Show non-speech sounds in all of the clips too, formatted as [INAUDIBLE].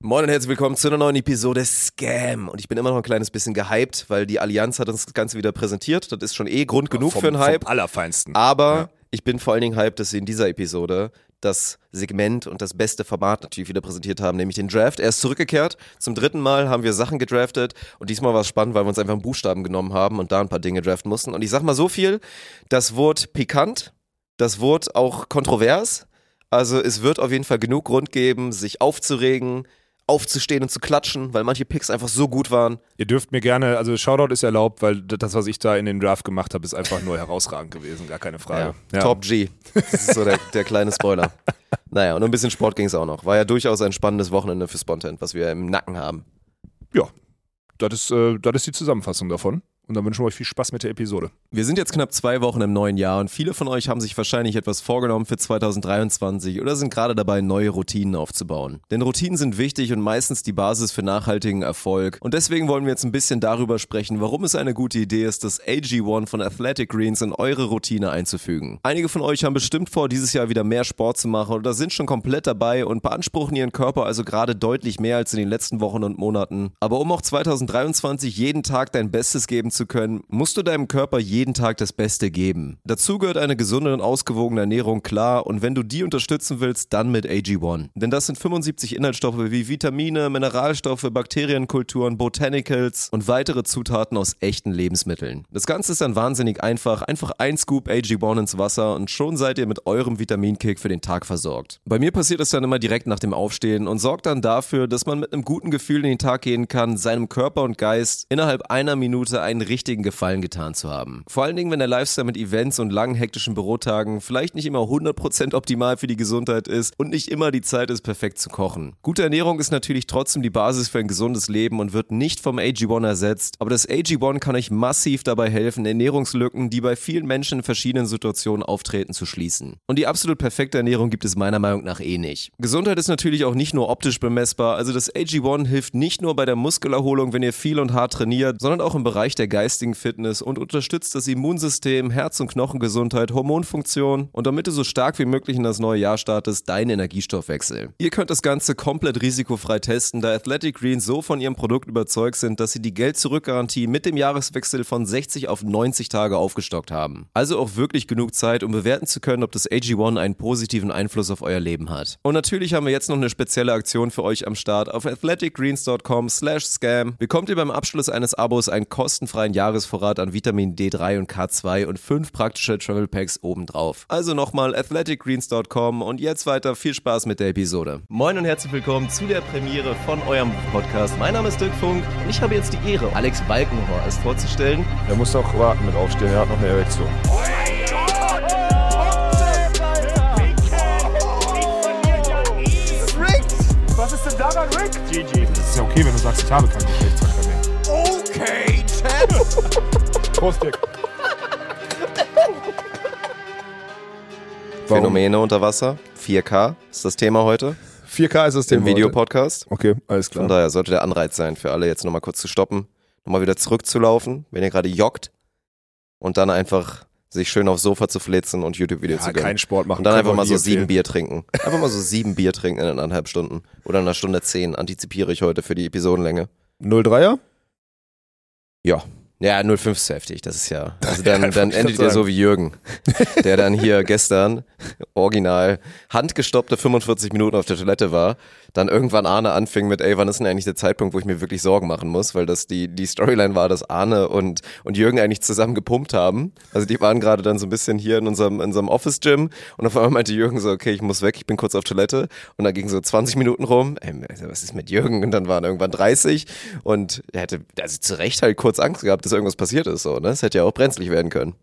Moin und herzlich willkommen zu einer neuen Episode Scam. Und ich bin immer noch ein kleines bisschen gehypt, weil die Allianz hat uns das Ganze wieder präsentiert. Das ist schon eh Grund genug vom, für einen Hype. Vom allerfeinsten. Aber Ja. ich bin vor allen Dingen hyped, dass sie in dieser Episode das Segment und das beste Format natürlich wieder präsentiert haben, nämlich den Draft. Er ist zurückgekehrt. Zum dritten Mal haben wir Sachen gedraftet und diesmal war es spannend, weil wir uns einfach einen Buchstaben genommen haben und da ein paar Dinge draften mussten. Und ich sag mal so viel, das wurde pikant, das wurde auch kontrovers. Also es wird auf jeden Fall genug Grund geben, sich aufzuregen, aufzustehen und zu klatschen, weil manche Picks einfach so gut waren. Ihr dürft mir gerne, also Shoutout ist erlaubt, weil das, was ich da in den Draft gemacht habe, ist einfach nur [LAUGHS] herausragend gewesen, gar keine Frage. Ja. Top G. Das ist so der, der kleine Spoiler. [LAUGHS] Naja, und ein bisschen Sport ging es auch noch. War ja durchaus ein spannendes Wochenende für Spontent, was wir im Nacken haben. Ja, das ist, äh, das ist die Zusammenfassung davon. Und dann wünschen wir euch viel Spaß mit der Episode. Wir sind jetzt knapp zwei Wochen im neuen Jahr und viele von euch haben sich wahrscheinlich etwas vorgenommen für 2023 oder sind gerade dabei, neue Routinen aufzubauen. Denn Routinen sind wichtig und meistens die Basis für nachhaltigen Erfolg. Und deswegen wollen wir jetzt ein bisschen darüber sprechen, warum es eine gute Idee ist, das AG1 von Athletic Greens in eure Routine einzufügen. Einige von euch haben bestimmt vor, dieses Jahr wieder mehr Sport zu machen oder sind schon komplett dabei und beanspruchen ihren Körper also gerade deutlich mehr als in den letzten Wochen und Monaten. Aber um auch 2023 jeden Tag dein Bestes geben zu können, musst du deinem Körper jeden Tag das Beste geben. Dazu gehört eine gesunde und ausgewogene Ernährung, klar, und wenn du die unterstützen willst, dann mit AG1. Denn das sind 75 Inhaltsstoffe wie Vitamine, Mineralstoffe, Bakterienkulturen, Botanicals und weitere Zutaten aus echten Lebensmitteln. Das Ganze ist dann wahnsinnig einfach. Einfach ein Scoop AG1 ins Wasser und schon seid ihr mit eurem Vitaminkick für den Tag versorgt. Bei mir passiert es dann immer direkt nach dem Aufstehen und sorgt dann dafür, dass man mit einem guten Gefühl in den Tag gehen kann, seinem Körper und Geist innerhalb einer Minute einen richtigen Gefallen getan zu haben. Vor allen Dingen, wenn der Lifestyle mit Events und langen hektischen Bürotagen vielleicht nicht immer 100% optimal für die Gesundheit ist und nicht immer die Zeit ist, perfekt zu kochen. Gute Ernährung ist natürlich trotzdem die Basis für ein gesundes Leben und wird nicht vom AG1 ersetzt, aber das AG1 kann euch massiv dabei helfen, Ernährungslücken, die bei vielen Menschen in verschiedenen Situationen auftreten, zu schließen. Und die absolut perfekte Ernährung gibt es meiner Meinung nach eh nicht. Gesundheit ist natürlich auch nicht nur optisch bemessbar, also das AG1 hilft nicht nur bei der Muskelerholung, wenn ihr viel und hart trainiert, sondern auch im Bereich der geistigen Fitness und unterstützt das Immunsystem, Herz- und Knochengesundheit, Hormonfunktion und damit du so stark wie möglich in das neue Jahr startest, deinen Energiestoffwechsel. Ihr könnt das Ganze komplett risikofrei testen, da Athletic Greens so von ihrem Produkt überzeugt sind, dass sie die Geld-Zurück-Garantie mit dem Jahreswechsel von 60 auf 90 Tage aufgestockt haben. Also auch wirklich genug Zeit, um bewerten zu können, ob das AG1 einen positiven Einfluss auf euer Leben hat. Und natürlich haben wir jetzt noch eine spezielle Aktion für euch am Start. Auf athleticgreens.com slash scam bekommt ihr beim Abschluss eines Abos einen kostenfreien Jahresvorrat an Vitamin D3 und K2 und fünf praktische Travel Packs obendrauf. Also nochmal athleticgreens.com und jetzt weiter viel Spaß mit der Episode. Moin und herzlich willkommen zu der Premiere von eurem Podcast. Mein Name ist Dirk Funk und ich habe jetzt die Ehre, Alex Balkenhorst vorzustellen. Er muss doch warten mit aufstehen, er hat noch eine Erektion. Was ist denn daran, Rick? GG. Das ist ja okay, wenn du sagst, ich habe keinen Geschlechtsverkehr. Prost. Warum? Phänomene unter Wasser, 4K ist das Thema heute 4K ist das im Thema heute. Videopodcast. Okay, alles Von klar. daher sollte der Anreiz sein für alle jetzt nochmal kurz zu stoppen, nochmal wieder zurückzulaufen, wenn ihr gerade joggt und dann einfach sich schön aufs Sofa zu flitzen und YouTube-Video Ja, zu gönnen. keinen Sport machen. Und dann einfach mal so sieben. Bier trinken. Einfach mal so sieben Bier trinken in eineinhalb Stunden. Oder in einer Stunde zehn. Antizipiere ich heute für die Episodenlänge. 03er? Ja. Ja, 05 ist heftig. Das ist ja. Also [LAUGHS] Ja, dann, wollte dann endet ihr so wie Jürgen, der dann hier [LAUGHS] gestern original handgestoppte 45 Minuten auf der Toilette war. Dann irgendwann Arne anfing mit, ey, wann ist denn eigentlich der Zeitpunkt, wo ich mir wirklich Sorgen machen muss? Weil das die, die Storyline war, dass Arne und, und Jürgen eigentlich zusammen gepumpt haben. Also die waren gerade dann so ein bisschen hier in unserem, in unserem Office-Gym und auf einmal meinte Jürgen so, okay, ich muss weg, ich bin kurz auf Toilette. Und dann ging so 20 Minuten rum. Ey, was ist mit Jürgen? Und dann waren irgendwann 30 und er hätte also zu Recht halt kurz Angst gehabt, dass irgendwas passiert ist. So, ne? Das hätte ja auch brenzlig werden können.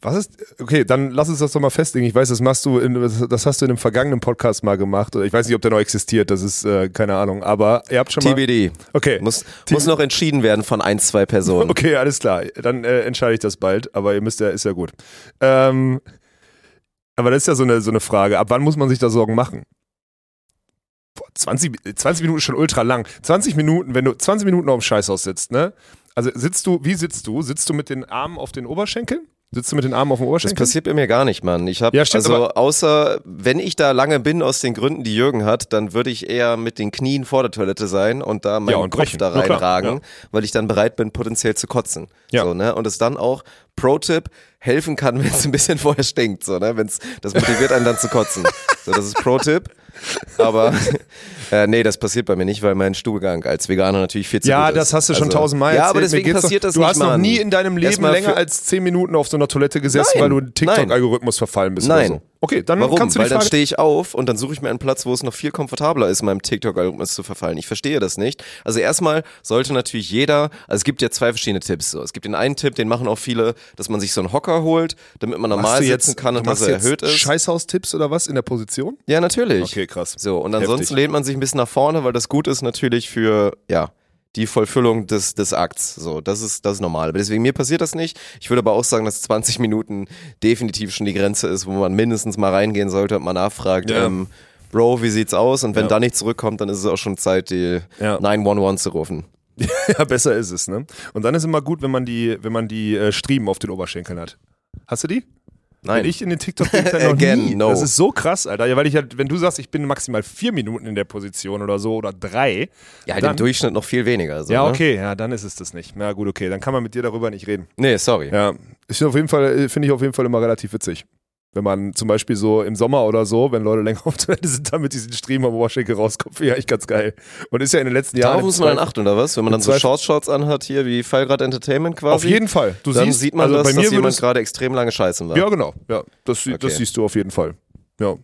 Was ist, okay, dann lass uns das doch mal festlegen. Ich weiß, das machst du, in, das hast du in einem vergangenen Podcast mal gemacht. Ich weiß nicht, ob der noch existiert, das ist, äh, keine Ahnung. Aber ihr habt schon mal. TBD. Okay. Muss, muss noch entschieden werden von ein, zwei Personen. [LAUGHS] Okay, alles klar. Dann äh, entscheide ich das bald, aber ihr müsst ja, ist ja gut. Ähm, aber das ist ja so eine, so eine Frage. Ab wann muss man sich da Sorgen machen? Boah, 20, 20 Minuten ist schon ultra lang. 20 Minuten, wenn du 20 Minuten auf dem Scheißhaus sitzt, ne? Also sitzt du, wie sitzt du? Sitzt du mit den Armen auf den Oberschenkeln? Sitzt du mit den Armen auf dem Das Oberschenkel? passiert bei mir gar nicht, Mann. Ich habe Ja, stimmt, also außer wenn ich da lange bin aus den Gründen, die Jürgen hat, dann würde ich eher mit den Knien vor der Toilette sein und da meinen Ja, und Kopf brechen. da reinragen, ja. weil ich dann bereit bin, potenziell zu kotzen. Ja. So, ne? Und es dann auch Pro-Tipp helfen kann, [LAUGHS] wenn es ein bisschen vorher stinkt, so, ne? Wenn's, das motiviert einen dann zu kotzen. So, das ist Pro-Tipp. Aber [LAUGHS] äh, nee, das passiert bei mir nicht, weil mein Stuhlgang als Veganer natürlich viel zu ja, gut ist. das hast du schon Also- tausendmal Ja, aber deswegen passiert das Du nicht, hast noch nie in deinem Leben länger als zehn Minuten auf so einer Toilette gesessen, Nein, weil du TikTok-Algorithmus verfallen bist Nein. oder so. Okay, dann Warum? kannst du die Weil dann Frage... stehe ich auf und dann suche ich mir einen Platz, wo es noch viel komfortabler ist, meinem TikTok-Algorithmus zu verfallen. Ich verstehe das nicht. Also erstmal sollte natürlich jeder, also es gibt ja zwei verschiedene Tipps. So. Es gibt den einen Tipp, den machen auch viele, dass man sich so einen Hocker holt, damit man normal sitzen kann du und dass er jetzt erhöht ist. Scheißhaus-Tipps oder was in der Position? Ja, natürlich. Okay, krass. So, und ansonsten Heftig. lehnt man sich ein bisschen nach vorne, weil das gut ist natürlich für, ja, die Vollfüllung des, des Akts. So, das ist, das ist normal. Aber deswegen, mir passiert das nicht. Ich würde aber auch sagen, dass 20 Minuten definitiv schon die Grenze ist, wo man mindestens mal reingehen sollte und mal nachfragt, Ja. ähm, Bro, wie sieht's aus? Und wenn Ja. da nichts zurückkommt, dann ist es auch schon Zeit, die Ja. 911 zu rufen. [LAUGHS] Ja, besser ist es, ne? Und dann ist immer gut, wenn man die, wenn man die äh, Striemen auf den Oberschenkeln hat. Hast du die? Nein. Wenn ich in den tiktok [LAUGHS] noch Again, nie. no. Das ist so krass, Alter. Ja, weil ich halt, wenn du sagst, ich bin maximal vier Minuten in der Position oder so oder drei. ja, halt dann, im Durchschnitt noch viel weniger. So, Ja, ne? okay, ja, dann ist es das nicht. Na gut, okay, dann kann man mit dir darüber nicht reden. Nee, sorry. Ja, ist auf jeden Fall, äh, finde ich auf jeden Fall immer relativ witzig. Wenn man zum Beispiel so im Sommer oder so, wenn Leute länger [LAUGHS] auf Toilette sind, damit diesen Stream am Oberschenkel rauskommt, finde ich ganz geil. Und ist ja in den letzten Jahren. Darauf muss man dann achten, oder was? Wenn man dann so Zweifel- Shorts-Shorts anhat, hier wie Fallgrad Entertainment quasi. Auf jeden Fall. Du dann siehst, sieht man also das, bei mir dass jemand gerade extrem lange scheißen war. Ja, genau. Ja, das, Okay. das siehst du auf jeden Fall. Ja.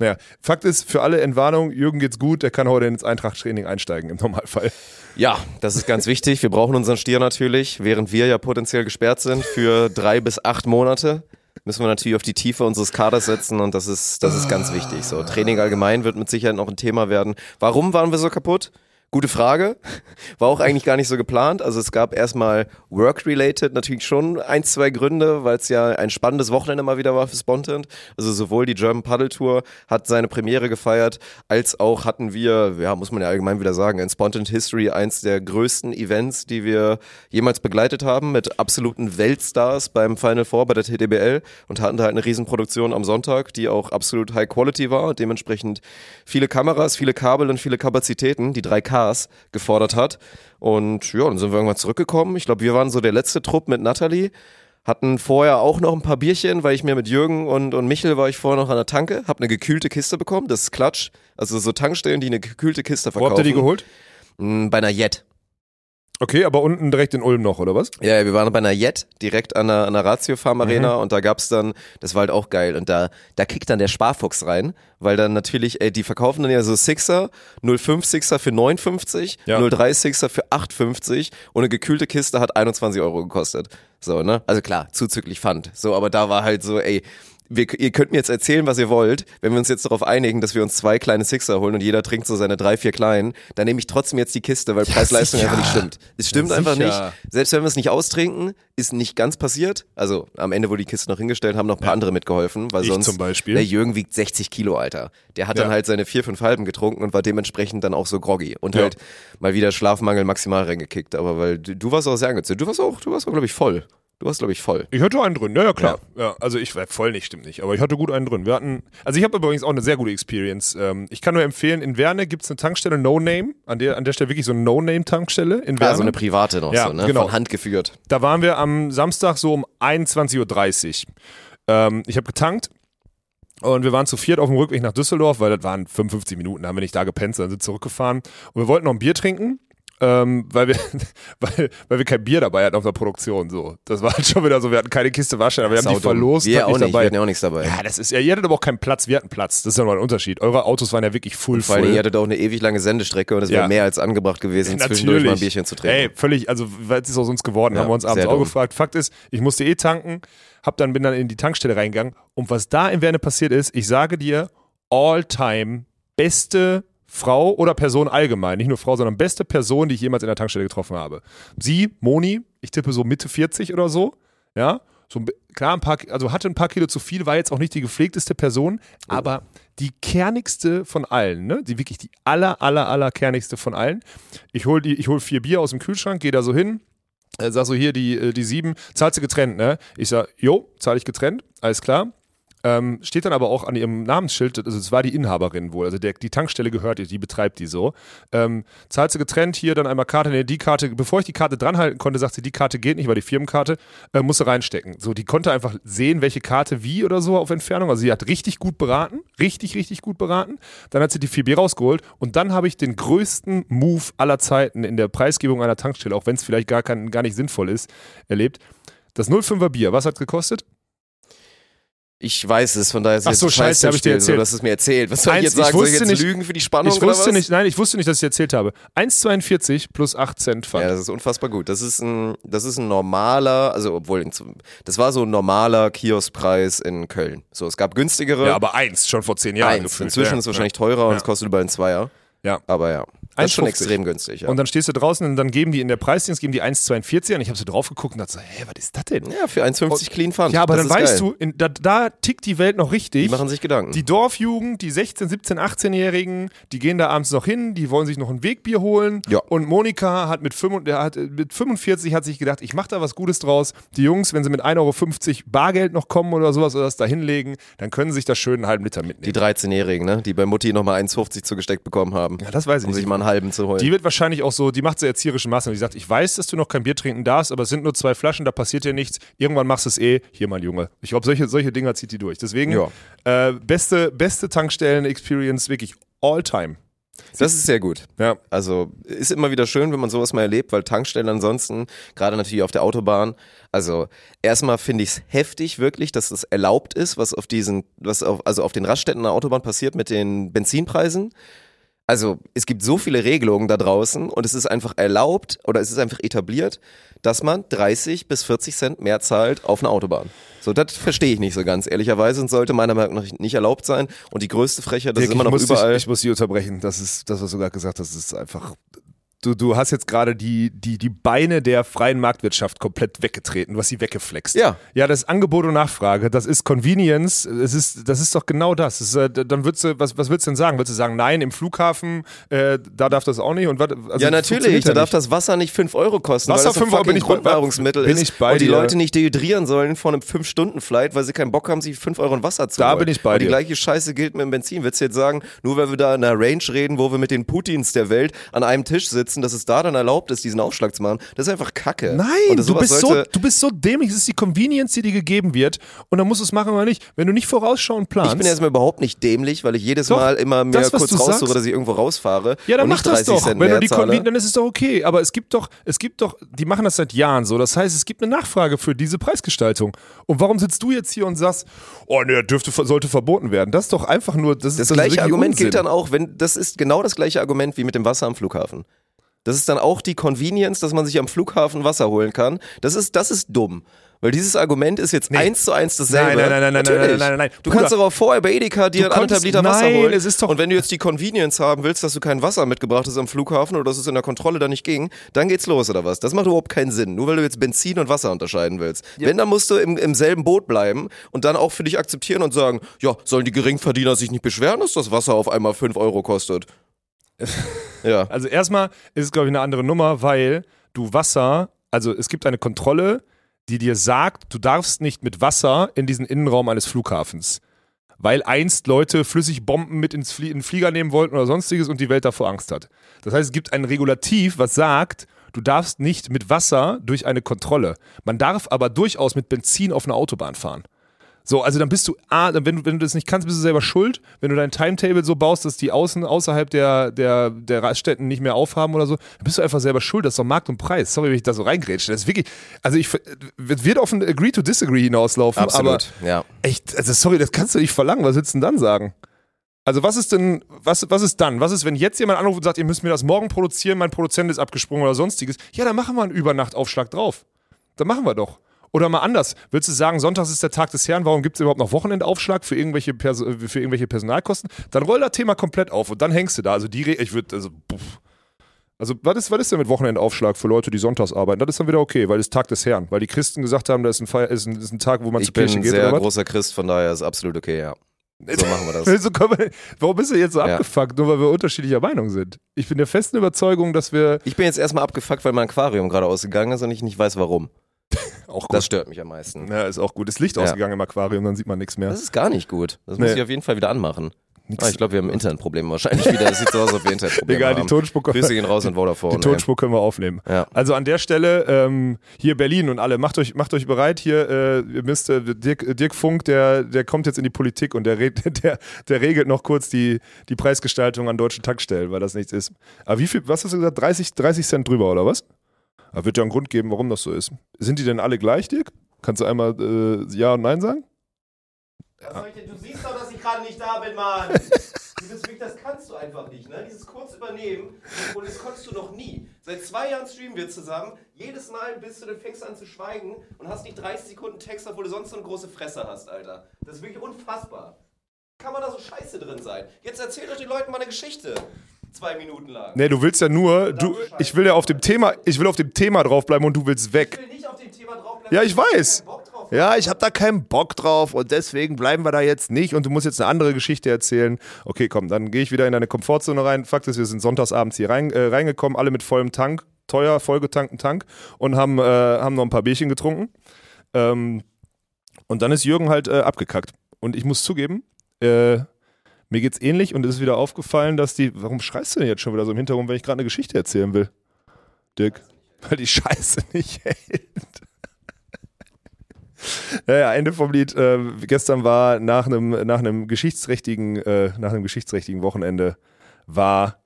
Naja, Fakt ist, für alle Entwarnung, Jürgen geht's gut, der kann heute ins Eintracht-Training einsteigen, im Normalfall. Ja, das ist ganz wichtig. Wir brauchen unseren Stier natürlich, während wir ja potenziell gesperrt sind für drei bis acht Monate. Müssen wir natürlich auf die Tiefe unseres Kaders setzen und das ist, das ist ganz wichtig. So, Training allgemein wird mit Sicherheit noch ein Thema werden. Warum waren wir so kaputt? Gute Frage. [LAUGHS] War auch eigentlich gar nicht so geplant. Also es gab erstmal work-related natürlich schon ein, zwei Gründe, weil es ja ein spannendes Wochenende mal wieder war für Spontent. Also sowohl die German Paddle Tour hat seine Premiere gefeiert, als auch hatten wir, ja, muss man ja allgemein wieder sagen, in Spontent History eins der größten Events, die wir jemals begleitet haben, mit absoluten Weltstars beim Final Four bei der TDBL und hatten da halt eine Riesenproduktion am Sonntag, die auch absolut High Quality war, dementsprechend viele Kameras, viele Kabel und viele Kapazitäten, die drei Ks gefordert hat. Und ja, dann sind wir irgendwann zurückgekommen. Ich glaube, wir waren so der letzte Trupp mit Natalie. Hatten vorher auch noch ein paar Bierchen, weil ich mir mit Jürgen und, und Michel war ich vorher noch an der Tanke, hab eine gekühlte Kiste bekommen, das ist Klatsch. Also so Tankstellen, die eine gekühlte Kiste Wo verkaufen. habt ihr die geholt? Mm, Bei einer Jet. Okay, aber unten direkt in Ulm noch, oder was? Ja, ja, wir waren bei einer Jet direkt an der, an der Ratio Farm Arena und da gab's dann, das war halt auch geil und da, da kickt dann der Sparfuchs rein, weil dann natürlich, ey, die verkaufen dann ja so Sixer, 05 Sixer für 59, Ja. 03 Sixer für 8,50 und eine gekühlte Kiste hat 21 Euro gekostet. So, ne? Also klar, zuzüglich Pfand. So, aber da war halt so, ey, wir, ihr könnt mir jetzt erzählen, was ihr wollt. Wenn wir uns jetzt darauf einigen, dass wir uns zwei kleine Sixer holen und jeder trinkt so seine drei, vier kleinen, dann nehme ich trotzdem jetzt die Kiste, weil Preis-Leistung sicher. einfach nicht stimmt. Es stimmt Ja, einfach sicher. nicht. Selbst wenn wir es nicht austrinken, ist nicht ganz passiert. Also am Ende wurde die Kiste noch hingestellt, haben noch ein paar andere mitgeholfen, weil Ich sonst zum Beispiel. der Jürgen wiegt 60 Kilo, Alter. Der hat Ja. dann halt seine vier, fünf Halben getrunken und war dementsprechend dann auch so groggy und Ja. halt mal wieder Schlafmangel maximal reingekickt. Aber weil du, du warst auch sehr angezündet. Du warst auch, du warst auch, glaube ich, voll. Du warst, glaube ich, voll. Ich hatte einen drin, ja, ja klar. Ja. also ich war voll nicht, stimmt nicht, aber ich hatte gut einen drin. Wir hatten, also ich habe übrigens auch eine sehr gute Experience. Ähm, ich kann nur empfehlen, in Werne gibt es eine Tankstelle No Name, an der, an der Stelle wirklich so eine No-Name-Tankstelle in Werne. Ja, so eine private noch Ja, so, ne? genau. Von Hand geführt. Da waren wir am Samstag so um 21.30 Uhr. Ähm, ich habe getankt und wir waren zu viert auf dem Rückweg nach Düsseldorf, weil das waren 55 Minuten, da haben wir nicht da gepennt, sondern sind zurückgefahren. Und wir wollten noch ein Bier trinken. Ähm, weil wir, [LAUGHS] weil, weil wir kein Bier dabei hatten auf der Produktion, so. Das war halt schon wieder so, wir hatten keine Kiste Waschen, aber wir haben die verlost, Wir hatten auch nicht, dabei. wir hatten ja auch nichts dabei. Ja, das ist ja, ihr hattet aber auch keinen Platz, wir hatten Platz. Das ist ja nochmal ein Unterschied. Eure Autos waren ja wirklich full, Vor allem, full. ihr hattet auch eine ewig lange Sendestrecke und es Ja. wäre mehr als angebracht gewesen, zwischendurch mal ein Bierchen zu trinken. Ey, völlig, also was ist aus uns geworden, Ja, haben wir uns abends auch dumm. gefragt. Fakt ist, ich musste eh tanken, hab dann, bin dann in die Tankstelle reingegangen und was da in Werne passiert ist, ich sage dir, all time beste Frau oder Person allgemein, nicht nur Frau, sondern beste Person, die ich jemals in der Tankstelle getroffen habe. Sie, Moni, ich tippe so Mitte 40 oder so, ja, so klar, ein paar, also hatte ein paar Kilo zu viel, war jetzt auch nicht die gepflegteste Person, aber die kernigste von allen, ne? Die wirklich die aller, aller, aller kernigste von allen. Ich hol die, ich hol vier Bier aus dem Kühlschrank, gehe da so hin, Er sagt so, hier, die, äh, die sieben, zahlst du getrennt, ne? Ich sag, jo, zahle ich getrennt, alles klar. Ähm, steht dann aber auch an ihrem Namensschild, also es war die Inhaberin wohl, also der, die Tankstelle gehört ihr, die betreibt die so. Ähm, zahlst du getrennt, hier dann einmal Karte, nee, die Karte, bevor ich die Karte dranhalten konnte, sagt sie, die Karte geht nicht, weil die Firmenkarte, äh, musst du reinstecken. So, die konnte einfach sehen, welche Karte wie oder so auf Entfernung, also sie hat richtig gut beraten, richtig, richtig gut beraten. Dann hat sie die 4B rausgeholt und dann habe ich den größten Move aller Zeiten in der Preisgebung einer Tankstelle, auch wenn es vielleicht gar, kein, gar nicht sinnvoll ist, erlebt. Das 05er Bier, was hat gekostet? Ich weiß es, von daher ist Ach jetzt so, ein scheiße, hab ich dir erzählt. So, dass es mir erzählt. Was soll ich Eins, jetzt sagen? ich soll ich wusste jetzt nicht- lügen für die Spannung Ich wusste nicht, nein, ich wusste nicht, dass ich erzählt habe. 1,42 plus 8 Cent Pfand. Ja, das ist unfassbar gut. Das ist ein, das ist ein normaler, also obwohl, das war so ein normaler Kioskpreis in Köln. So, es gab günstigere. Ja, aber eins, schon vor zehn Jahren. eins. gefühlt. Inzwischen ja. ist es wahrscheinlich teurer und Ja. es kostet über einen Zweier. Ja. Aber ja, das ist schon 1,50. extrem günstig. Ja. Und dann stehst du draußen und dann geben die in der Preisdienst geben die 1,42 und ich habe so drauf geguckt und dachte so, hä, was ist das denn? ja, für 1,50 Clean Fund. Ja, aber das dann weißt geil. du, in, da, da tickt die Welt noch richtig. Die machen sich Gedanken. Die Dorfjugend, die 16, 17, 18-Jährigen, die gehen da abends noch hin, die wollen sich noch ein Wegbier holen. Ja. Und Monika hat mit, 5, der hat, mit 45 hat sich gedacht, ich mache da was Gutes draus. Die Jungs, wenn sie mit 1,50 Euro Bargeld noch kommen oder sowas oder das da hinlegen, dann können sie sich das schön einen halben Liter mitnehmen. die 13-Jährigen, ne? die bei Mutti nochmal 1,50 zugesteckt bekommen haben. ja, das weiß ich um nicht. sich mal einen halben zu holen. Die wird wahrscheinlich auch so, die macht so erzieherische Maßnahmen. Die sagt, ich weiß, dass du noch kein Bier trinken darfst, aber es sind nur zwei Flaschen, da passiert dir nichts. Irgendwann machst du es eh. Hier, mein Junge. Ich glaube, solche, solche Dinger zieht die durch. Deswegen, Ja. äh, beste, beste Tankstellen-Experience, wirklich all time. das ist sehr gut. Ja. Also ist immer wieder schön, wenn man sowas mal erlebt, weil Tankstellen ansonsten, gerade natürlich auf der Autobahn, also erstmal finde ich es heftig wirklich, dass es erlaubt ist, was auf diesen, was auf, also auf den Raststätten der Autobahn passiert mit den Benzinpreisen. Also es gibt so viele Regelungen da draußen und es ist einfach erlaubt oder es ist einfach etabliert, dass man 30 bis 40 Cent mehr zahlt auf einer Autobahn. So, das verstehe ich nicht so ganz, ehrlicherweise, und sollte meiner Meinung nach nicht erlaubt sein. Und die größte Frechheit, das ist Dirk, immer noch ich muss überall. Dich, ich muss dich unterbrechen. Das ist das, was du gerade gesagt hast. Das ist einfach. Du, du hast jetzt gerade die, die, die Beine der freien Marktwirtschaft komplett weggetreten. Du hast sie weggeflext. Ja. Ja, das ist Angebot und Nachfrage. Das ist Convenience. Es ist, das ist doch genau das. das ist, äh, dann würdest du, was, was willst du denn sagen? Willst du sagen, nein, im Flughafen, äh, da darf das auch nicht? Und also ja, natürlich, da darf das Wasser nicht 5 Euro kosten, Wasser weil das ein 5 Euro, bin ich Grundnahrungsmittel bin ich bei und die dir. Leute nicht dehydrieren sollen vor einem 5-Stunden-Flight, weil sie keinen Bock haben, sich 5 Euro in Wasser zu Da holen. bin ich bei und die dir. gleiche Scheiße gilt mit dem Benzin. Willst du jetzt sagen, nur weil wir da in einer Range reden, wo wir mit den Putins der Welt an einem Tisch sitzen, dass es da dann erlaubt ist, diesen Aufschlag zu machen? Das ist einfach Kacke. Nein, du bist, so, du bist so dämlich. Es ist die Convenience, die dir gegeben wird. Und dann musst du es machen oder nicht. Wenn du nicht vorausschauend planst. ich bin erstmal überhaupt nicht dämlich, weil ich jedes Doch, Mal immer mir das, kurz raussuche, sagst- dass ich irgendwo rausfahre Ja, dann mach das 30 doch. Cent Wenn mehr du die zahle. Dann ist es doch okay. Aber es gibt doch, es gibt doch, die machen das seit Jahren so. Das heißt, es gibt eine Nachfrage für diese Preisgestaltung. Und warum sitzt du jetzt hier und sagst, oh ne, dürfte, sollte verboten werden? Das ist doch einfach nur, das ist Das ist gleiche wirklich Argument Unsinn. gilt dann auch, wenn das ist genau das gleiche Argument wie mit dem Wasser am Flughafen. Das ist dann auch die Convenience, dass man sich am Flughafen Wasser holen kann. Das ist, das ist dumm. Weil dieses Argument ist jetzt eins zu eins dasselbe. Nein, nein, nein, nein, nein, Natürlich. nein, nein, nein, nein. Du Bruder, kannst auch vorher bei Edeka dir anderthalb Liter Wasser nein, holen. es ist doch- Und wenn du jetzt die Convenience haben willst, dass du kein Wasser mitgebracht hast am Flughafen oder dass es in der Kontrolle da nicht ging, dann geht's los oder was? Das macht überhaupt keinen Sinn. Nur weil du jetzt Benzin und Wasser unterscheiden willst. Wenn, dann musst du im, im selben Boot bleiben und dann auch für dich akzeptieren und sagen, ja, sollen die Geringverdiener sich nicht beschweren, dass das Wasser auf einmal 5 Euro kostet? Ja. [LAUGHS] Also erstmal ist es, glaube ich, eine andere Nummer, weil du Wasser, also es gibt eine Kontrolle, die dir sagt, du darfst nicht mit Wasser in diesen Innenraum eines Flughafens. Weil einst Leute flüssig Bomben mit ins Flie in den Flieger nehmen wollten oder sonstiges und die Welt davor Angst hat. Das heißt, es gibt ein Regulativ, was sagt, du darfst nicht mit Wasser durch eine Kontrolle. Man darf aber durchaus mit Benzin auf einer Autobahn fahren. So, also dann bist du, dann, wenn, du, wenn du das nicht kannst, bist du selber schuld. Wenn du dein Timetable so baust, dass die außen außerhalb der, der, der Raststätten nicht mehr aufhaben oder so, dann bist du einfach selber schuld. Das ist doch Markt und Preis. Sorry, wenn ich da so reingrätsche. Das ist wirklich, also ich, wird auf ein Agree to Disagree hinauslaufen, Absolut, aber ja. echt, also sorry, das kannst du nicht verlangen. Was willst du denn dann sagen? Also was ist denn, was, was ist dann? Was ist, wenn jetzt jemand anruft und sagt, ihr müsst mir das morgen produzieren, mein Produzent ist abgesprungen oder sonstiges? Ja, dann machen wir einen Übernachtaufschlag drauf. Dann machen wir doch. Oder mal anders. Willst du sagen, Sonntags ist der Tag des Herrn, warum gibt es überhaupt noch Wochenendaufschlag für irgendwelche, für irgendwelche Personalkosten? Dann roll das Thema komplett auf und dann hängst du da. Also die, Re ich würde, also, puff. Also, was ist, was ist denn mit Wochenendaufschlag für Leute, die sonntags arbeiten? Das ist dann wieder okay, weil es Tag des Herrn. Weil die Christen gesagt haben, das ist ein, Feier, ist ein, ist ein Tag, wo man Ich zur bin Kirche ein geht. sehr oder was? großer Christ, von daher ist absolut okay, ja. So machen wir das. [LAUGHS] Können wir- Warum bist du jetzt so Ja. abgefuckt, nur weil wir unterschiedlicher Meinung sind? Ich bin der festen Überzeugung, dass wir Ich bin jetzt erstmal abgefuckt, weil mein Aquarium gerade ausgegangen ist und ich nicht weiß warum. Auch Das stört mich am meisten. Ja, ist auch gut. Ist Licht Ja. ausgegangen im Aquarium, dann sieht man nichts mehr. Das ist gar nicht gut. Das muss Nee. ich auf jeden Fall wieder anmachen. Ah, ich glaube, wir haben Internetprobleme wahrscheinlich wieder. Das sieht so aus, als ob wir Internetprobleme Egal, die. Tonspur, Grüße gehen raus an Vodafone. die Tonspur können wir aufnehmen. Ja. Also an der Stelle, ähm, hier Berlin und alle, macht euch, macht euch bereit. Hier, äh, ihr müsst, äh, Dirk, Dirk Funk, der, der kommt jetzt in die Politik und der, [LAUGHS] der, der regelt noch kurz die, die Preisgestaltung an deutschen Tankstellen, weil das nichts ist. Aber wie viel, was hast du gesagt, 30, 30 Cent drüber oder was? Aber wird ja einen Grund geben, warum das so ist. Sind die denn alle gleich, Dirk? Kannst du einmal äh, Ja und Nein sagen? Du siehst doch, dass ich gerade nicht da bin, Mann. [LAUGHS] Dieses Weg, das kannst du einfach nicht, ne? Dieses kurz übernehmen. Und das konntest du noch nie. Seit zwei Jahren streamen wir zusammen. Jedes Mal bist du, dann fängst du an zu schweigen und hast nicht 30 Sekunden Text, obwohl du sonst so eine große Fresse hast, Alter. Das ist wirklich unfassbar. Kann man da so scheiße drin sein? Jetzt erzähl doch den Leuten mal eine Geschichte. Zwei Minuten lang. Nee, du willst ja nur, du, ich will ja auf dem Thema, ich will auf dem Thema draufbleiben und du willst weg. Ich will nicht auf dem Thema draufbleiben. Ja, ich weiß. drauf. Ja, ich habe da keinen Bock drauf und deswegen bleiben wir da jetzt nicht und du musst jetzt eine andere Geschichte erzählen. Okay, komm, dann gehe ich wieder in deine Komfortzone rein. Fakt ist, wir sind sonntagsabends hier rein, äh, reingekommen, alle mit vollem Tank, teuer, vollgetankten Tank und haben, äh, haben noch ein paar Bierchen getrunken. Ähm, und dann ist Jürgen halt äh, abgekackt. Und ich muss zugeben, äh, mir geht's ähnlich und es ist wieder aufgefallen, dass die. Warum schreist du denn jetzt schon wieder so im Hintergrund, wenn ich gerade eine Geschichte erzählen will? Dirk. [LAUGHS] Weil die Scheiße nicht [LAUGHS] hält. Ja, ja, Ende vom Lied. Äh, gestern war nach einem nach geschichtsträchtigen äh, geschichtsträchtigen Wochenende war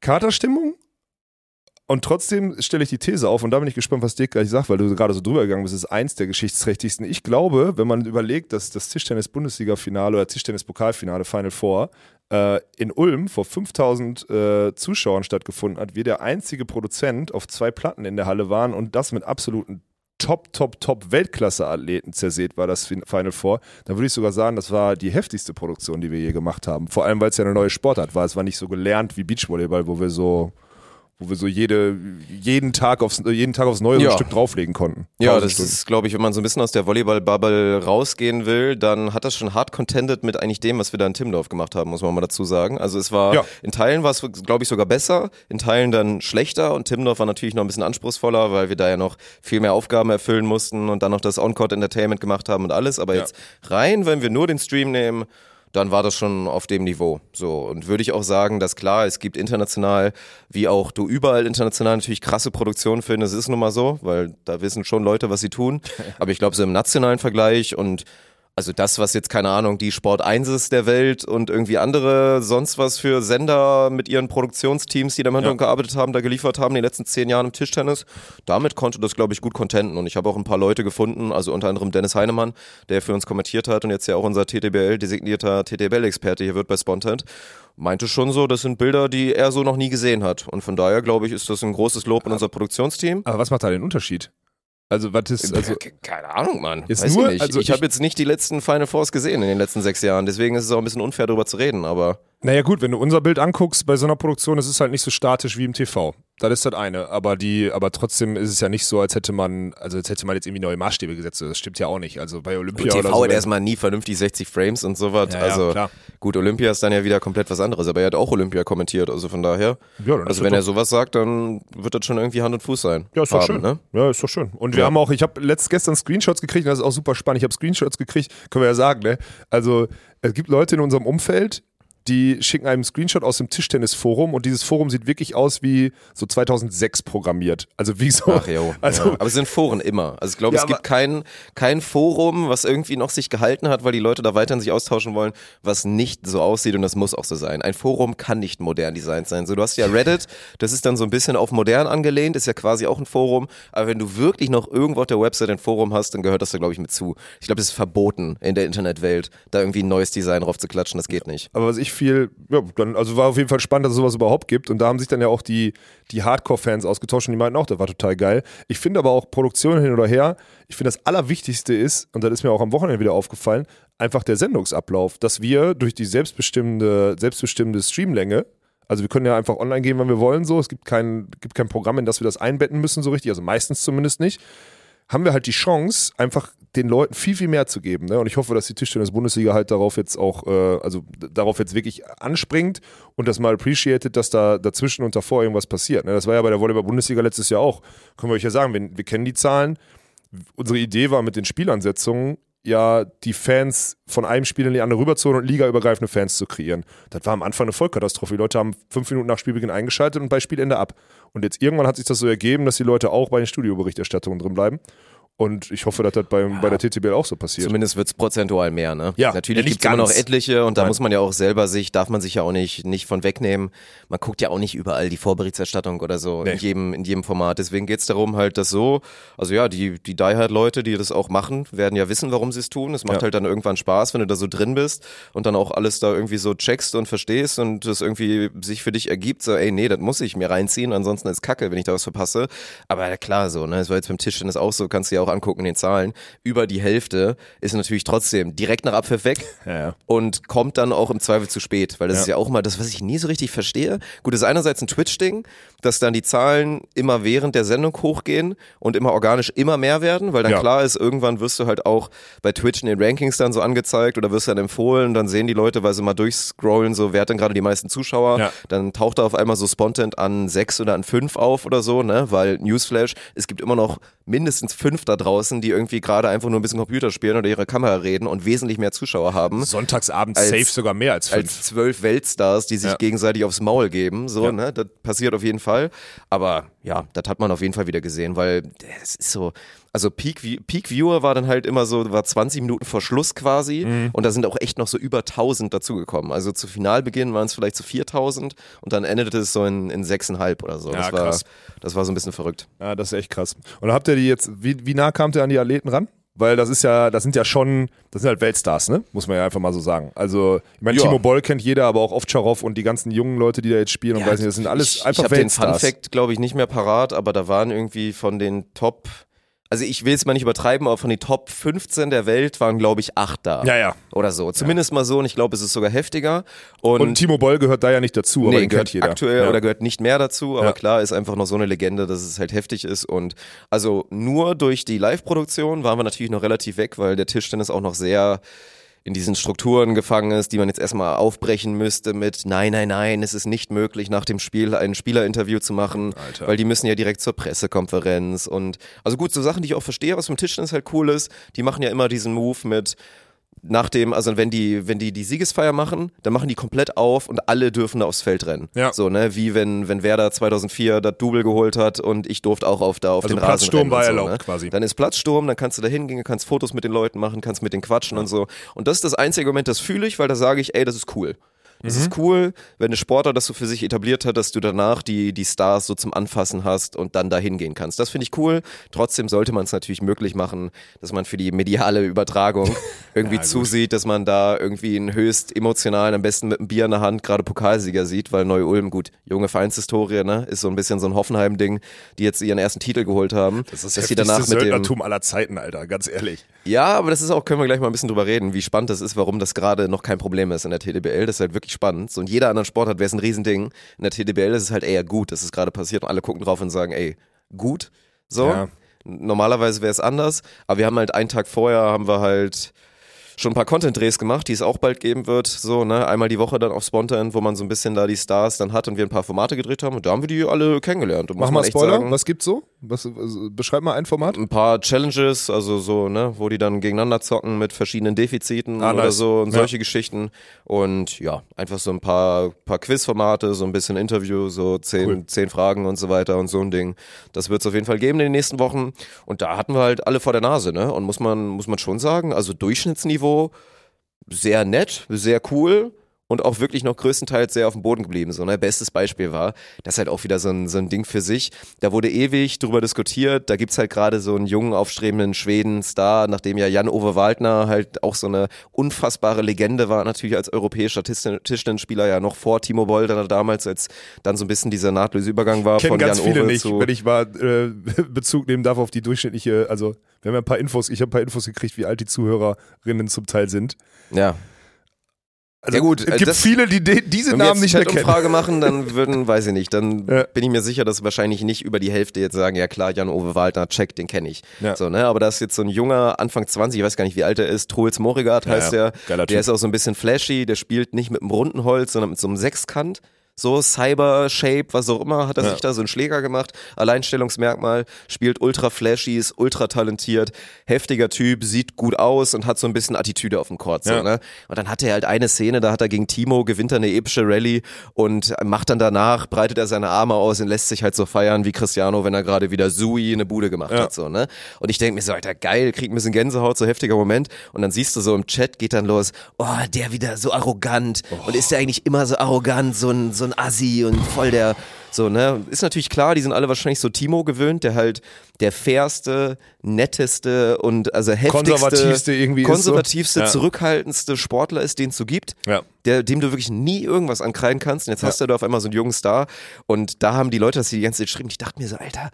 Katerstimmung. Und trotzdem stelle ich die These auf, und da bin ich gespannt, was Dirk gleich sagt, weil du gerade so drüber gegangen bist, ist eins der geschichtsträchtigsten. Ich glaube, wenn man überlegt, dass das Tischtennis-Bundesliga-Finale oder Tischtennis-Pokalfinale Final Four äh, in Ulm vor 5000 äh, Zuschauern stattgefunden hat, wir der einzige Produzent auf zwei Platten in der Halle waren und das mit absoluten Top, Top, Top Weltklasse-Athleten zerseht war das Fin- Final Four, dann würde ich sogar sagen, das war die heftigste Produktion, die wir je gemacht haben. Vor allem, weil es ja eine neue Sportart war. Es war nicht so gelernt wie Beachvolleyball, wo wir so, wo wir so jede, jeden Tag aufs, jeden Tag aufs Neue so Ja. ein Stück drauflegen konnten. Ja, das Stunden. ist, glaube ich, wenn man so ein bisschen aus der Volleyball-Bubble rausgehen will, dann hat das schon hart contended mit eigentlich dem, was wir da in Timmendorf gemacht haben, muss man mal dazu sagen. Also es war, Ja. in Teilen war es, glaube ich, sogar besser, in Teilen dann schlechter und Timmendorf war natürlich noch ein bisschen anspruchsvoller, weil wir da ja noch viel mehr Aufgaben erfüllen mussten und dann noch das On-Court Entertainment gemacht haben und alles. Aber Ja. jetzt rein, wenn wir nur den Stream nehmen, dann war das schon auf dem Niveau. So. Und würde ich auch sagen, dass klar, es gibt international, wie auch du überall international natürlich krasse Produktionen findest. Es ist nun mal so, weil da wissen schon Leute, was sie tun. [LAUGHS] Aber ich glaube, so im nationalen Vergleich und also das, was jetzt, keine Ahnung, die Sport 1 ist der Welt und irgendwie andere sonst was für Sender mit ihren Produktionsteams, die da im Hintergrund gearbeitet haben, da geliefert haben, in den letzten zehn Jahren im Tischtennis, damit konnte das, glaube ich, gut contenten. Und ich habe auch ein paar Leute gefunden, also unter anderem Dennis Heinemann, der für uns kommentiert hat und jetzt ja auch unser TTBL, designierter TTBL-Experte hier wird bei Spontent, meinte schon so, das sind Bilder, die er so noch nie gesehen hat. Und von daher, glaube ich, ist das ein großes Lob in unser Produktionsteam. Aber was macht da den Unterschied? Also, was ist, also, Ke- Keine Ahnung, Mann. Ist Weiß nur- ich nicht. also ich ich- habe jetzt nicht die letzten Final Fours gesehen in den letzten sechs Jahren, deswegen ist es auch ein bisschen unfair darüber zu reden, aber Naja gut, wenn du unser Bild anguckst bei so einer Produktion, es ist halt nicht so statisch wie im TV. Das ist das eine. Aber die, aber trotzdem ist es ja nicht so, als hätte man, also als hätte man jetzt irgendwie neue Maßstäbe gesetzt. Das stimmt ja auch nicht. Also bei Olympia TV oder so. hat erstmal nie vernünftig 60 Frames und sowas. Ja, ja, also klar. gut, Olympia ist dann ja wieder komplett was anderes, aber er hat auch Olympia kommentiert, also von daher. Ja, dann also wenn er sowas sagt, dann wird das schon irgendwie Hand und Fuß sein. Ja, ist doch schön. Ne? Ja, ist doch schön. Und wir Ja. haben auch, ich habe letzt gestern Screenshots gekriegt, und das ist auch super spannend. Ich habe Screenshots gekriegt, können wir ja sagen, ne? Also, es gibt Leute in unserem Umfeld, die schicken einem einen Screenshot aus dem Tischtennisforum und dieses Forum sieht wirklich aus wie so 2006 programmiert. Also wie so. Ach jo. Also, ja. Aber es sind Foren immer. Also ich glaube, Ja, es gibt kein, kein Forum, was irgendwie noch sich gehalten hat, weil die Leute da weiterhin sich austauschen wollen, was nicht so aussieht und das muss auch so sein. Ein Forum kann nicht modern designt sein. So, du hast ja [LAUGHS] Reddit, das ist dann so ein bisschen auf modern angelehnt, ist ja quasi auch ein Forum. Aber wenn du wirklich noch irgendwo auf der Website ein Forum hast, dann gehört das da, glaube ich, mit zu. Ich glaube, es ist verboten in der Internetwelt, da irgendwie ein neues Design drauf zu klatschen. Das geht nicht. Aber was ich viel, ja, dann, also war auf jeden Fall spannend, dass es sowas überhaupt gibt. Und da haben sich dann ja auch die, die Hardcore-Fans ausgetauscht und die meinten auch, das war total geil. Ich finde aber auch Produktion hin oder her, ich finde das Allerwichtigste ist, und das ist mir auch am Wochenende wieder aufgefallen, einfach der Sendungsablauf, dass wir durch die selbstbestimmende, selbstbestimmte Streamlänge, also wir können ja einfach online gehen, wann wir wollen, so. Es gibt kein, gibt kein Programm, in das wir das einbetten müssen, so richtig, also meistens zumindest nicht haben wir halt die Chance, einfach den Leuten viel, viel mehr zu geben. Ne? Und ich hoffe, dass die Tischtennis-Bundesliga halt darauf jetzt auch, äh, also darauf jetzt wirklich anspringt und das mal appreciated, dass da dazwischen und davor irgendwas passiert. Ne? Das war ja bei der Volleyball-Bundesliga letztes Jahr auch. Können wir euch ja sagen, wir, wir kennen die Zahlen. Unsere Idee war mit den Spielansetzungen, ja, die Fans von einem Spiel in die andere rüberzuholen und ligaübergreifende Fans zu kreieren. Das war am Anfang eine Vollkatastrophe. Die Leute haben fünf Minuten nach Spielbeginn eingeschaltet und bei Spielende ab. Und jetzt irgendwann hat sich das so ergeben, dass die Leute auch bei den Studioberichterstattungen drin bleiben. Und ich hoffe, dass das bei, bei der TTBL auch so passiert. Zumindest wird's prozentual mehr, ne? Ja, Natürlich ja, gibt's immer noch ganz. etliche und da Nein. muss man ja auch selber sich, darf man sich ja auch nicht, nicht von wegnehmen. Man guckt ja auch nicht überall die Vorberichterstattung oder so Nee. in jedem, in jedem Format. Deswegen geht's darum halt, dass so, also ja, die, die Die Hard Leute, die das auch machen, werden ja wissen, warum sie es tun. Es macht Ja. halt dann irgendwann Spaß, wenn du da so drin bist und dann auch alles da irgendwie so checkst und verstehst und das irgendwie sich für dich ergibt, so, ey, nee, das muss ich mir reinziehen, ansonsten ist Kacke, wenn ich da was verpasse. Aber ja, klar, so, ne, es war jetzt beim Tischtennis auch so, kannst du ja auch angucken in den Zahlen. Über die Hälfte ist natürlich trotzdem direkt nach Abpfiff weg [LAUGHS] Ja, ja. und kommt dann auch im Zweifel zu spät, weil das Ja. ist ja auch mal das, was ich nie so richtig verstehe. Gut, das ist einerseits ein Twitch-Ding, dass dann die Zahlen immer während der Sendung hochgehen und immer organisch immer mehr werden, weil dann klar ist, irgendwann wirst du halt auch bei Twitch in den Rankings dann so angezeigt oder wirst dann empfohlen, dann sehen die Leute, weil sie mal durchscrollen, so wer hat denn gerade die meisten Zuschauer, dann taucht da auf einmal so spontan an sechs oder an fünf auf oder so, ne, weil Newsflash, es gibt immer noch mindestens fünf da draußen, die irgendwie gerade einfach nur ein bisschen Computer spielen oder ihre Kamera reden und wesentlich mehr Zuschauer haben Sonntagsabend Als- safe sogar mehr als fünf. als zwölf Weltstars, die sich Ja. gegenseitig aufs Maul geben. So, Ja. ne? Das passiert auf jeden Fall. Aber ja, das hat man auf jeden Fall wieder gesehen, weil es ist so. Also Peak, Peak Viewer war dann halt immer so, war 20 Minuten vor Schluss quasi Mhm. und da sind auch echt noch so über 1000 dazugekommen. Also zu Finalbeginn waren es vielleicht so 4000 und dann endete es so in, in 6,5 oder so. Ja, das, war, das war so ein bisschen verrückt. Ja, das ist echt krass. Und habt ihr die jetzt, wie, wie nah kamt ihr an die Athleten ran? Weil das ist ja, das sind ja schon, das sind halt Weltstars, ne? Muss man ja einfach mal so sagen. Also, ich meine, Ja. Timo Boll kennt jeder, aber auch Ovtcharov und die ganzen jungen Leute, die da jetzt spielen und weiß nicht, das sind alles ich, einfach Ich habe den Fun Weltstars. Fact, glaube ich, nicht mehr parat, aber da waren irgendwie von den Top, also ich will es mal nicht übertreiben, aber von den Top 15 der Welt waren, glaube ich, acht da. Ja, ja. Oder so. Zumindest mal so und ich glaube, es ist sogar heftiger. Und, Und Timo Boll gehört da ja nicht dazu, aber nee, gehört jeder. aktuell ja. oder gehört nicht mehr dazu, aber Ja. klar ist einfach noch so eine Legende, dass es halt heftig ist und also nur durch die Live-Produktion waren wir natürlich noch relativ weg, weil der Tischtennis auch noch sehr in diesen Strukturen gefangen ist, die man jetzt erstmal aufbrechen müsste mit nein, nein, nein, es ist nicht möglich, nach dem Spiel ein Spielerinterview zu machen, Alter. weil die müssen ja direkt zur Pressekonferenz und also gut, so Sachen, die ich auch verstehe, was beim Tischtennis halt cool ist, die machen ja immer diesen Move mit nach dem, also wenn die, wenn die die Siegesfeier machen, dann machen die komplett auf und alle dürfen da aufs Feld rennen. Ja. So, ne, wie wenn, wenn Werder 2004 das Double geholt hat und ich durfte auch auf da auf Also den Rasen Platzsturm rennen war so, erlaubt ne? quasi. Dann ist Platzsturm, dann kannst du da hingehen, kannst Fotos mit den Leuten machen, kannst mit denen quatschen und so. Und das ist das einzige Moment, das fühle ich, weil da sage ich, ey, das ist cool. Das Mhm. ist cool, wenn ein Sportler das so für sich etabliert hat, dass du danach die, die Stars so zum Anfassen hast und dann da hingehen kannst. Das finde ich cool. Trotzdem sollte man es natürlich möglich machen, dass man für die mediale Übertragung [LAUGHS] irgendwie Ja, zusieht, dass man da irgendwie einen höchst emotionalen, am besten mit einem Bier in der Hand, gerade Pokalsieger sieht, weil Neu-Ulm, gut, junge Vereinshistorie, ne, ist so ein bisschen so ein Hoffenheim-Ding, die jetzt ihren ersten Titel geholt haben. Das ist dass das sie danach mit dem, aller Zeiten, Alter, ganz ehrlich. ja, aber das ist auch, können wir gleich mal ein bisschen drüber reden, wie spannend das ist, warum das gerade noch kein Problem ist in der TDBL. Das ist halt wirklich spannend. So in jeder anderen Sportart wäre es ein Riesending. In der TDBL ist es halt eher gut, dass es gerade passiert und alle gucken drauf und sagen, ey, gut. So. Ja. Normalerweise wäre es anders, aber wir haben halt einen Tag vorher haben wir halt schon ein paar Content-Drehs gemacht, die es auch bald geben wird. So, ne, einmal die Woche dann auf Spontan, wo man so ein bisschen da die Stars dann hat und wir ein paar Formate gedreht haben und da haben wir die alle kennengelernt. Und Mach mal Spoiler, sagen, was gibt's so? Was, also, beschreib mal ein Format. ein paar Challenges, also so, ne, wo die dann gegeneinander zocken mit verschiedenen Defiziten Ah, oder nice. so und Ja. solche Geschichten. Und ja, einfach so ein paar, paar Quizformate, so ein bisschen Interview, so zehn, Cool. zehn Fragen und so weiter und so ein Ding. Das wird es auf jeden Fall geben in den nächsten Wochen. Und da hatten wir halt alle vor der Nase, ne? Und muss man, muss man schon sagen, also Durchschnittsniveau sehr nett, sehr cool und auch wirklich noch größtenteils sehr auf dem Boden geblieben. So, ne? Bestes Beispiel war, das ist halt auch wieder so ein, so ein Ding für sich. Da wurde ewig drüber diskutiert. Da gibt's halt gerade so einen jungen, aufstrebenden Schweden-Star, nachdem ja Jan-Ove Waldner halt auch so eine unfassbare Legende war, natürlich als europäischer Tischten- Tischtennisspieler ja noch vor Timo Boll, dann damals, als dann so ein bisschen dieser nahtlose Übergang war Kennen von ganz Jan-Ove viele nicht, zu... wenn ich mal äh, [LAUGHS] Bezug nehmen darf auf die durchschnittliche, also wir haben ja ein paar Infos, ich habe ein paar Infos gekriegt, wie alt die Zuhörerinnen zum Teil sind. Ja, Also, Ja gut, es äh, gibt viele, die de- diese Wenn wir Namen jetzt nicht mehr kennen. Chat-Umfrage machen, dann würden, weiß ich nicht, dann [LAUGHS] Ja. bin ich mir sicher, dass wahrscheinlich nicht über die Hälfte jetzt sagen, ja klar, Jan-Ove Waldner, check, den kenne ich. Ja. So, ne? Aber da ist jetzt so ein junger, Anfang 20, ich weiß gar nicht, wie alt er ist, Truls Morigard heißt ja. der. Der Typ. ist auch so ein bisschen flashy, der spielt nicht mit einem runden Holz, sondern mit so einem Sechskant. So Cyber-Shape, was auch immer, hat er Ja. sich da so einen Schläger gemacht. Alleinstellungsmerkmal, spielt ultra flashy, ist ultra talentiert, heftiger Typ, sieht gut aus und hat so ein bisschen Attitüde auf dem Court. So, Ja. ne? Und dann hat er halt eine Szene, da hat er gegen Timo, gewinnt er eine epische Rallye und macht dann danach, breitet er seine Arme aus und lässt sich halt so feiern wie Cristiano, wenn er gerade wieder Sui eine Bude gemacht Ja. hat. So, ne? Und ich denke mir so, Alter, geil, krieg ein bisschen Gänsehaut, so heftiger Moment. Und dann siehst du so im Chat, geht dann los, oh, der wieder so arrogant. Und ist der eigentlich immer so arrogant, so ein, so ein Assi und voll der, so, ne? Ist natürlich klar, die sind alle wahrscheinlich so Timo gewöhnt, der halt der fairste, netteste und also heftigste, Konservativste irgendwie so. konservativste, Ja. zurückhaltendste Sportler ist, den es so gibt Ja. der, dem du wirklich nie irgendwas ankreiden kannst. Und jetzt hast du da auf einmal so einen jungen Star. Und da haben die Leute das die ganze Zeit geschrieben. Ich dachte mir so, Alter,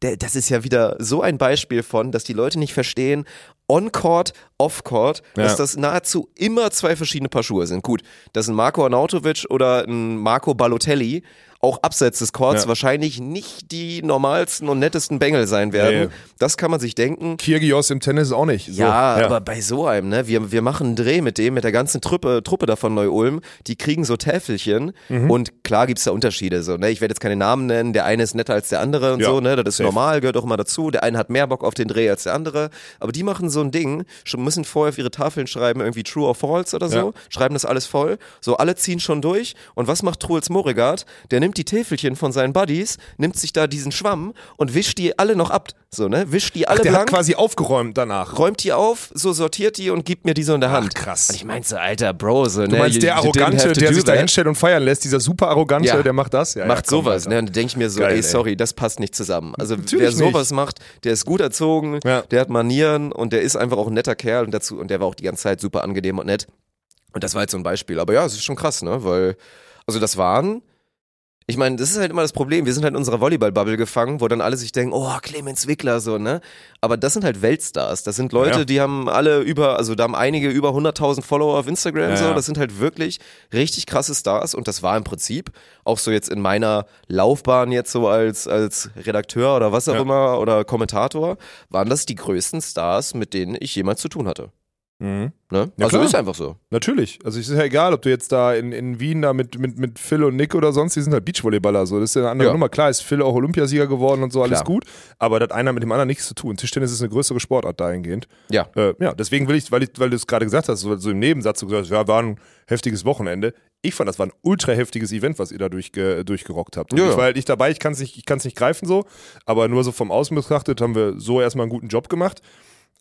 das ist ja wieder so ein Beispiel von, dass die Leute nicht verstehen, on-court, off-court, dass Ja. das nahezu immer zwei verschiedene Paar Schuhe sind. Gut, dass ein Marco Arnautovic oder ein Marco Balotelli auch abseits des Courts Ja. wahrscheinlich nicht die normalsten und nettesten Bengel sein werden. Nee. Das kann man sich denken. Kyrgios im Tennis auch nicht. So, Ja, aber bei so einem, ne, wir, wir machen einen Dreh mit dem, mit der ganzen Truppe, Truppe da von Neu-Ulm, die kriegen so Täfelchen Mhm. und klar gibt's da Unterschiede, so, ne, ich werde jetzt keine Namen nennen, der eine ist netter als der andere und Ja, so, ne, das ist safe. normal, gehört auch immer dazu, der eine hat mehr Bock auf den Dreh als der andere, aber die machen so ein Ding, müssen vorher auf ihre Tafeln schreiben, irgendwie True or False oder so, Ja. schreiben das alles voll, so, alle ziehen schon durch und was macht Truls Moregard? Der nimmt die Täfelchen von seinen Buddies, nimmt sich da diesen Schwamm und wischt die alle noch ab, so, ne, wischt die alle der blank hat quasi aufgeräumt danach. räumt die auf, so sortiert die und gibt mir die so in der Hand. krass. Und ich meinte so, alter Bro, so, Du ne, meinst you- der Arrogante, der sich da hinstellt und feiern lässt, dieser super Arrogante, Ja. der macht das? Ja, macht ja, komm, sowas, ne? Und dann denke ich mir so, Geil, ey, sorry, das passt nicht zusammen. Also Natürlich wer sowas nicht. macht, der ist gut erzogen, der hat Manieren und der ist einfach auch ein netter Kerl und dazu und der war auch die ganze Zeit super angenehm und nett. Und das war jetzt so ein Beispiel. Aber ja, es ist schon krass, ne? Weil, also das waren. Ich meine, das ist halt immer das Problem. Wir sind halt in unserer Volleyball-Bubble gefangen, wo dann alle sich denken, oh, Clemens Wickler, so, ne? Aber das sind halt Weltstars. Das sind Leute, Ja. die haben alle über, also da haben einige über 100.000 Follower auf Instagram, Ja, so. Das sind halt wirklich richtig krasse Stars. Und das war im Prinzip auch so jetzt in meiner Laufbahn jetzt so als, als Redakteur oder was auch Ja. immer oder Kommentator, waren das die größten Stars, mit denen ich jemals zu tun hatte. Mhm. Ne? Ja, also klar. ist einfach so. Natürlich. Also es ist ja egal, ob du jetzt da in, in Wien da mit, mit, mit Phil und Nick oder sonst, die sind halt Beachvolleyballer. So. Das ist ja eine andere Ja. Nummer. Klar ist Phil auch Olympiasieger geworden und so, alles Klar. gut. Aber das hat einer mit dem anderen nichts zu tun. Tischtennis ist eine größere Sportart dahingehend. Ja. Äh, ja, deswegen will ich, weil, ich, weil du es gerade gesagt hast, so, so im Nebensatz, so gesagt hast, ja, war ein heftiges Wochenende. Ich fand, das war ein ultra heftiges Event, was ihr da durchge, durchgerockt habt. Und Ja, Ich war halt nicht dabei, ich kann es nicht, ich nicht greifen so, aber nur so vom Außen betrachtet haben wir so erstmal einen guten Job gemacht.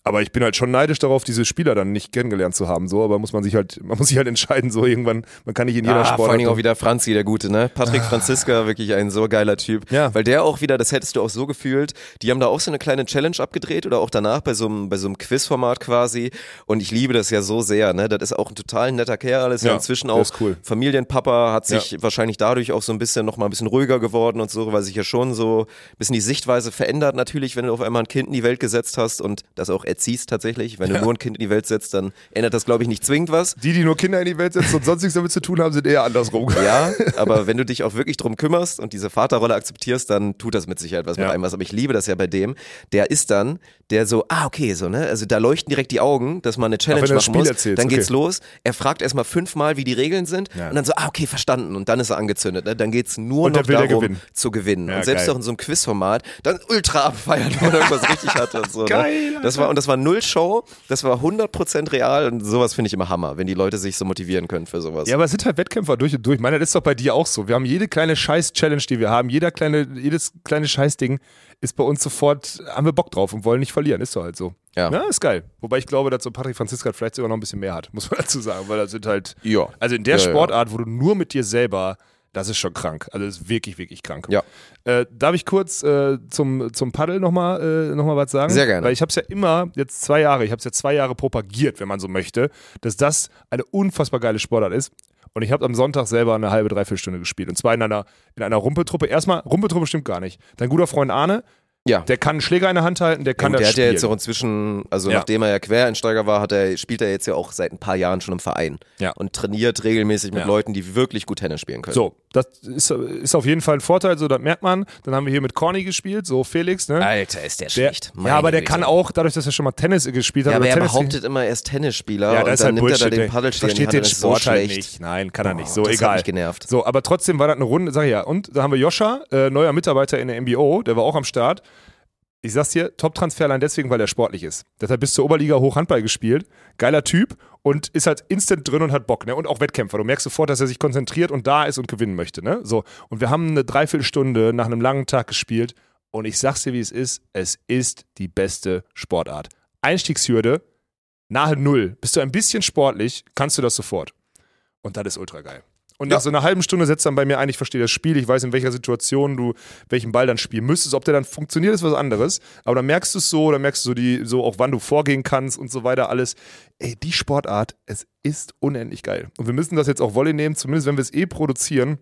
Aber ich bin halt schon neidisch darauf, diese Spieler dann nicht kennengelernt zu haben. So, aber muss man sich halt, [LAUGHS] man muss sich halt entscheiden, so irgendwann, man kann nicht in jeder Ah, vor Sportart. allen Dingen auch wieder Franzi, der Gute, ne? Patrick Franziska, wirklich ein so geiler Typ. Ja. Weil der auch wieder, das hättest du auch so gefühlt, die haben da auch so eine kleine Challenge abgedreht oder auch danach bei so einem, bei so einem Quizformat quasi. Und ich liebe das ja so sehr, ne? Das ist auch ein total netter Kerl, ist ja, Ja, inzwischen auch cool. Familienpapa, hat sich wahrscheinlich dadurch auch so ein bisschen nochmal ein bisschen ruhiger geworden und so, weil sich ja schon so ein bisschen die Sichtweise verändert natürlich, wenn du auf einmal ein Kind in die Welt gesetzt hast und das auch erziehst tatsächlich. Wenn du nur ein Kind in die Welt setzt, dann ändert das, glaube ich, nicht zwingend was. die, die nur Kinder in die Welt setzen und sonst nichts damit zu tun haben, sind eher andersrum. Ja, [LAUGHS] aber wenn du dich auch wirklich drum kümmerst und diese Vaterrolle akzeptierst, dann tut das mit Sicherheit was mit Ja. einem was. Aber ich liebe das ja bei dem. Der ist dann, der so, ah, okay, so, ne? Also da leuchten direkt die Augen, dass man eine Challenge machen muss. erzählst, dann okay. geht's los. Er fragt erstmal fünfmal, wie die Regeln sind. Ja. Und dann so, ah, okay, verstanden. Und dann ist er angezündet. Ne? Dann geht's nur Und noch ja darum, gewinnen. zu gewinnen. Ja, und selbst geil. auch in so einem Quizformat, dann ultra abfeiern, wenn man irgendwas richtig hatte und so. [LAUGHS] Geil, ne? Das war, und das war null Show, das war 100% real und sowas finde ich immer Hammer, wenn die Leute sich so motivieren können für sowas. Ja, aber es sind halt Wettkämpfer durch und durch. Ich meine, das ist doch bei dir auch so. Wir haben jede kleine Scheiß-Challenge, die wir haben, jeder kleine, jedes kleine Scheißding ist bei uns sofort, haben wir Bock drauf und wollen nicht verlieren. Ist doch halt so. Ja. ist geil. Wobei ich glaube, dass so Patrick Franziska vielleicht sogar noch ein bisschen mehr hat, [LAUGHS] muss man dazu sagen, weil das sind halt, Ja. also in der ja. Sportart, wo du nur mit dir selber, das ist schon krank. Also das ist wirklich, wirklich krank. Ja. Äh, darf ich kurz äh, zum, zum Paddel nochmal äh, noch mal was sagen? Sehr gerne. Weil ich habe es ja immer, jetzt zwei Jahre, ich habe es ja zwei Jahre propagiert, wenn man so möchte, dass das eine unfassbar geile Sportart ist. Und ich habe am Sonntag selber eine halbe, dreiviertel Stunde gespielt. Und zwar in einer, in einer Rumpeltruppe. Erstmal, Rumpeltruppe stimmt gar nicht. Dein guter Freund Arne, Ja. Der kann einen Schläger in der Hand halten, der kann und das der hat ja spielen. jetzt auch inzwischen, also Ja. nachdem er ja Quereinsteiger war, hat er, spielt er jetzt ja auch seit ein paar Jahren schon im Verein. Ja. Und trainiert regelmäßig mit Ja. Leuten, die wirklich gut Tennis spielen können. so, das ist, ist auf jeden Fall ein Vorteil, so das merkt man. Dann haben wir hier mit Corny gespielt, so Felix, ne? Alter, ist der Der, schlecht. ja, aber Meine der Güte. kann auch, dadurch, dass er schon mal Tennis gespielt hat, Ja, aber er Tennis behauptet immer, er ist Tennisspieler Ja, und das ist dann halt nimmt Bullshit. er da den die versteht den und ist so Sport halt schlecht. nicht. Nein, kann er nicht. Oh, So, das hat egal. mich genervt. So, aber trotzdem war das eine Runde, sag ich ja. Und da haben wir Joscha, äh, neuer Mitarbeiter in der MBO, der war auch am Start. Ich sag's dir, Top-Transfer allein deswegen, weil er sportlich ist. Der hat bis zur Oberliga hoch Handball gespielt. Geiler Typ und ist halt instant drin und hat Bock, ne? Und auch Wettkämpfer. Du merkst sofort, dass er sich konzentriert und da ist und gewinnen möchte, ne? So. Und wir haben eine Dreiviertelstunde nach einem langen Tag gespielt und ich sag's dir, wie es ist. Es ist die beste Sportart. Einstiegshürde, nahe Null. Bist du ein bisschen sportlich, kannst du das sofort. Und das ist ultra geil. Und nach so einer halben Stunde setzt dann bei mir ein, ich verstehe das Spiel, ich weiß, in welcher Situation du welchen Ball dann spielen müsstest. Ob der dann funktioniert, ist was anderes. Aber dann merkst du es so, dann merkst du so, die, so auch wann du vorgehen kannst und so weiter, alles. Ey, die Sportart, es ist unendlich geil. Und wir müssen das jetzt auch Volley nehmen, zumindest wenn wir es eh produzieren.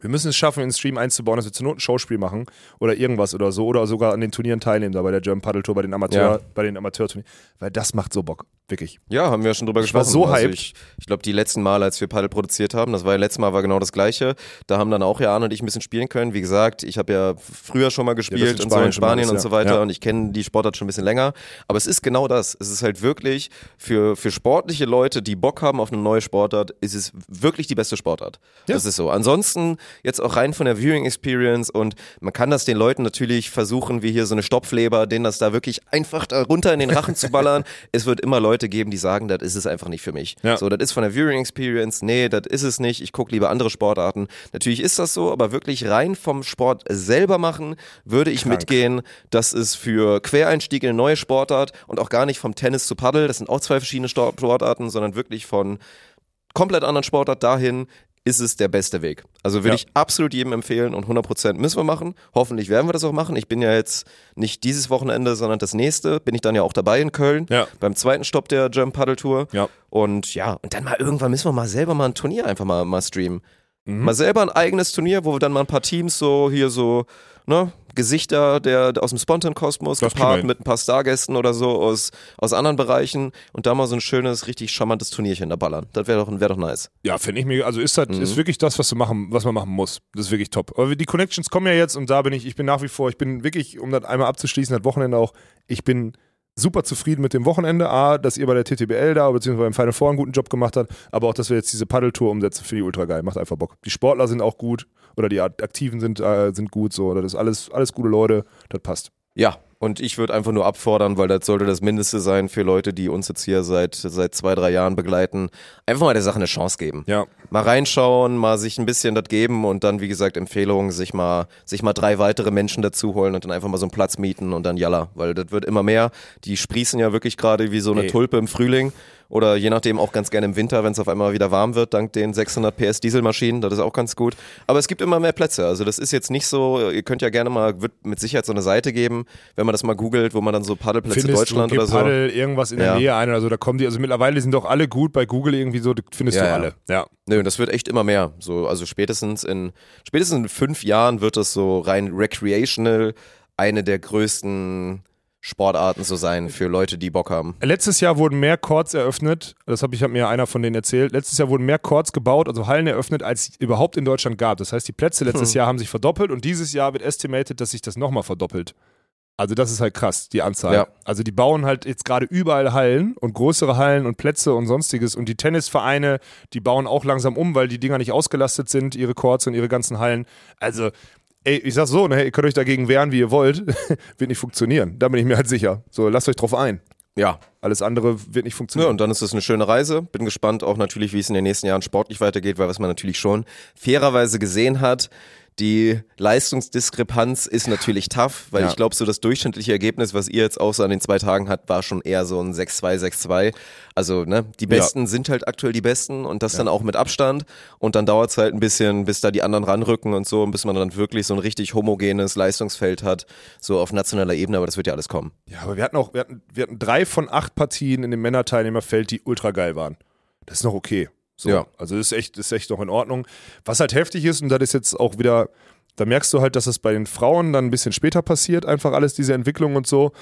Wir müssen es schaffen, in den Stream einzubauen, dass wir zur Not ein Showspiel machen oder irgendwas oder so oder sogar an den Turnieren teilnehmen, da bei der German Paddle Tour, bei den Amateur, Ja. bei den Amateurturnieren, weil das macht so Bock, wirklich. Ja, haben wir schon drüber Ich war gesprochen. so also hyped. ich ich glaube, die letzten Mal, als wir Paddle produziert haben, das war ja letztes Mal war genau das gleiche. Da haben dann auch ja Arne und ich ein bisschen spielen können. Wie gesagt, ich habe ja früher schon mal gespielt in und so Spanien in Spanien und ja. so weiter Ja. und ich kenne die Sportart schon ein bisschen länger. Aber es ist genau das. Es ist halt wirklich für, für sportliche Leute, die Bock haben auf eine neue Sportart, ist es wirklich die beste Sportart. Ja. Das ist so. Ansonsten jetzt auch rein von der Viewing Experience und man kann das den Leuten natürlich versuchen, wie hier so eine Stopfleber, denen das da wirklich einfach da runter in den Rachen zu ballern. [LAUGHS] Es wird immer Leute geben, die sagen, das ist es einfach nicht für mich. Ja. So, das ist von der Viewing Experience, nee, das ist es nicht. Ich gucke lieber andere Sportarten. Natürlich ist das so, aber wirklich rein vom Sport selber machen, würde ich Krank. mitgehen, das ist für Quereinstieg in eine neue Sportart und auch gar nicht vom Tennis zu Paddle, das sind auch zwei verschiedene Sportarten, sondern wirklich von komplett anderen Sportart dahin ist es der beste Weg. Also würde Ja. ich absolut jedem empfehlen und 100% müssen wir machen. Hoffentlich werden wir das auch machen. Ich bin ja jetzt nicht dieses Wochenende, sondern das nächste, bin ich dann ja auch dabei in Köln Ja. beim zweiten Stopp der German Paddle Tour. Ja. Und ja, und dann mal irgendwann müssen wir mal selber mal ein Turnier einfach mal, mal streamen. Mhm. Mal selber ein eigenes Turnier, wo wir dann mal ein paar Teams so hier so, ne, Gesichter der, der aus dem Spontan-Kosmos gepaart mit ein paar Stargästen oder so aus, aus anderen Bereichen und da mal so ein schönes, richtig charmantes Turnierchen da ballern. Das wäre doch, wär doch nice. Ja, finde ich mega. Also ist das Mhm. ist wirklich das, was du machen, was man machen muss. Das ist wirklich top. Aber die Connections kommen ja jetzt und da bin ich, ich bin nach wie vor, ich bin wirklich, um das einmal abzuschließen, das Wochenende auch, ich bin super zufrieden mit dem Wochenende. A, dass ihr bei der TTBL da, beziehungsweise beim Final Four einen guten Job gemacht habt, aber auch, dass wir jetzt diese Paddeltour umsetzen, finde ich ultra geil. Macht einfach Bock. Die Sportler sind auch gut oder die Aktiven sind, äh, sind gut, so. Das ist alles, alles gute Leute, das passt. Ja, und ich würde einfach nur abfordern, weil das sollte das Mindeste sein für Leute, die uns jetzt hier seit, seit zwei, drei Jahren begleiten. Einfach mal der Sache eine Chance geben. Ja. Mal reinschauen, mal sich ein bisschen das geben und dann, wie gesagt, Empfehlungen, sich mal, sich mal drei weitere Menschen dazu holen und dann einfach mal so einen Platz mieten und dann jalla, weil das wird immer mehr. Die sprießen ja wirklich gerade wie so eine Ey. Tulpe im Frühling oder je nachdem auch ganz gerne im Winter, wenn es auf einmal wieder warm wird, dank den 600 PS Dieselmaschinen, das ist auch ganz gut. Aber es gibt immer mehr Plätze, also das ist jetzt nicht so, ihr könnt ja gerne mal, wird mit Sicherheit so eine Seite geben, wenn man das mal googelt, wo man dann so Paddelplätze Findest Deutschland du oder so. Paddel, irgendwas in der Ja. Nähe ein oder so, da kommen die, also mittlerweile sind doch alle gut bei Google irgendwie so, findest Ja, du alle. Ja. Nö, das wird echt immer mehr. So, also spätestens in spätestens in fünf Jahren wird das so rein recreational eine der größten Sportarten so sein für Leute, die Bock haben. Letztes Jahr wurden mehr Courts eröffnet, das habe ich hat mir einer von denen erzählt. Letztes Jahr wurden mehr Courts gebaut, also Hallen eröffnet, als es überhaupt in Deutschland gab. Das heißt, die Plätze letztes Hm. Jahr haben sich verdoppelt und dieses Jahr wird estimated, dass sich das nochmal verdoppelt. Also das ist halt krass, die Anzahl. Ja. Also die bauen halt jetzt gerade überall Hallen und größere Hallen und Plätze und sonstiges. Und die Tennisvereine, die bauen auch langsam um, weil die Dinger nicht ausgelastet sind, ihre Courts und ihre ganzen Hallen. Also, ey, ich sag so, ne, ihr könnt euch dagegen wehren, wie ihr wollt. [LAUGHS] wird nicht funktionieren. Da bin ich mir halt sicher. So, lasst euch drauf ein. Ja. Alles andere wird nicht ja, funktionieren. und dann ist es eine schöne Reise. Bin gespannt auch natürlich, wie es in den nächsten Jahren sportlich weitergeht, weil was man natürlich schon fairerweise gesehen hat, die Leistungsdiskrepanz ist natürlich tough, weil Ja. ich glaube, so das durchschnittliche Ergebnis, was ihr jetzt auch so an den zwei Tagen habt, war schon eher so ein 6-2, 6-2. Also, ne, die Besten sind halt aktuell die Besten und das dann auch mit Abstand. Und dann dauert es halt ein bisschen, bis da die anderen ranrücken und so, und bis man dann wirklich so ein richtig homogenes Leistungsfeld hat, so auf nationaler Ebene, aber das wird ja alles kommen. Ja, aber wir hatten auch, wir hatten, wir hatten drei von acht Partien in dem Männerteilnehmerfeld, die ultra geil waren. Das ist noch okay. So. Ja. Also das ist echt, das ist echt noch in Ordnung. Was halt heftig ist, und das ist jetzt auch wieder, Da merkst du halt, dass es bei den Frauen dann ein bisschen später passiert, einfach alles diese Entwicklung und so.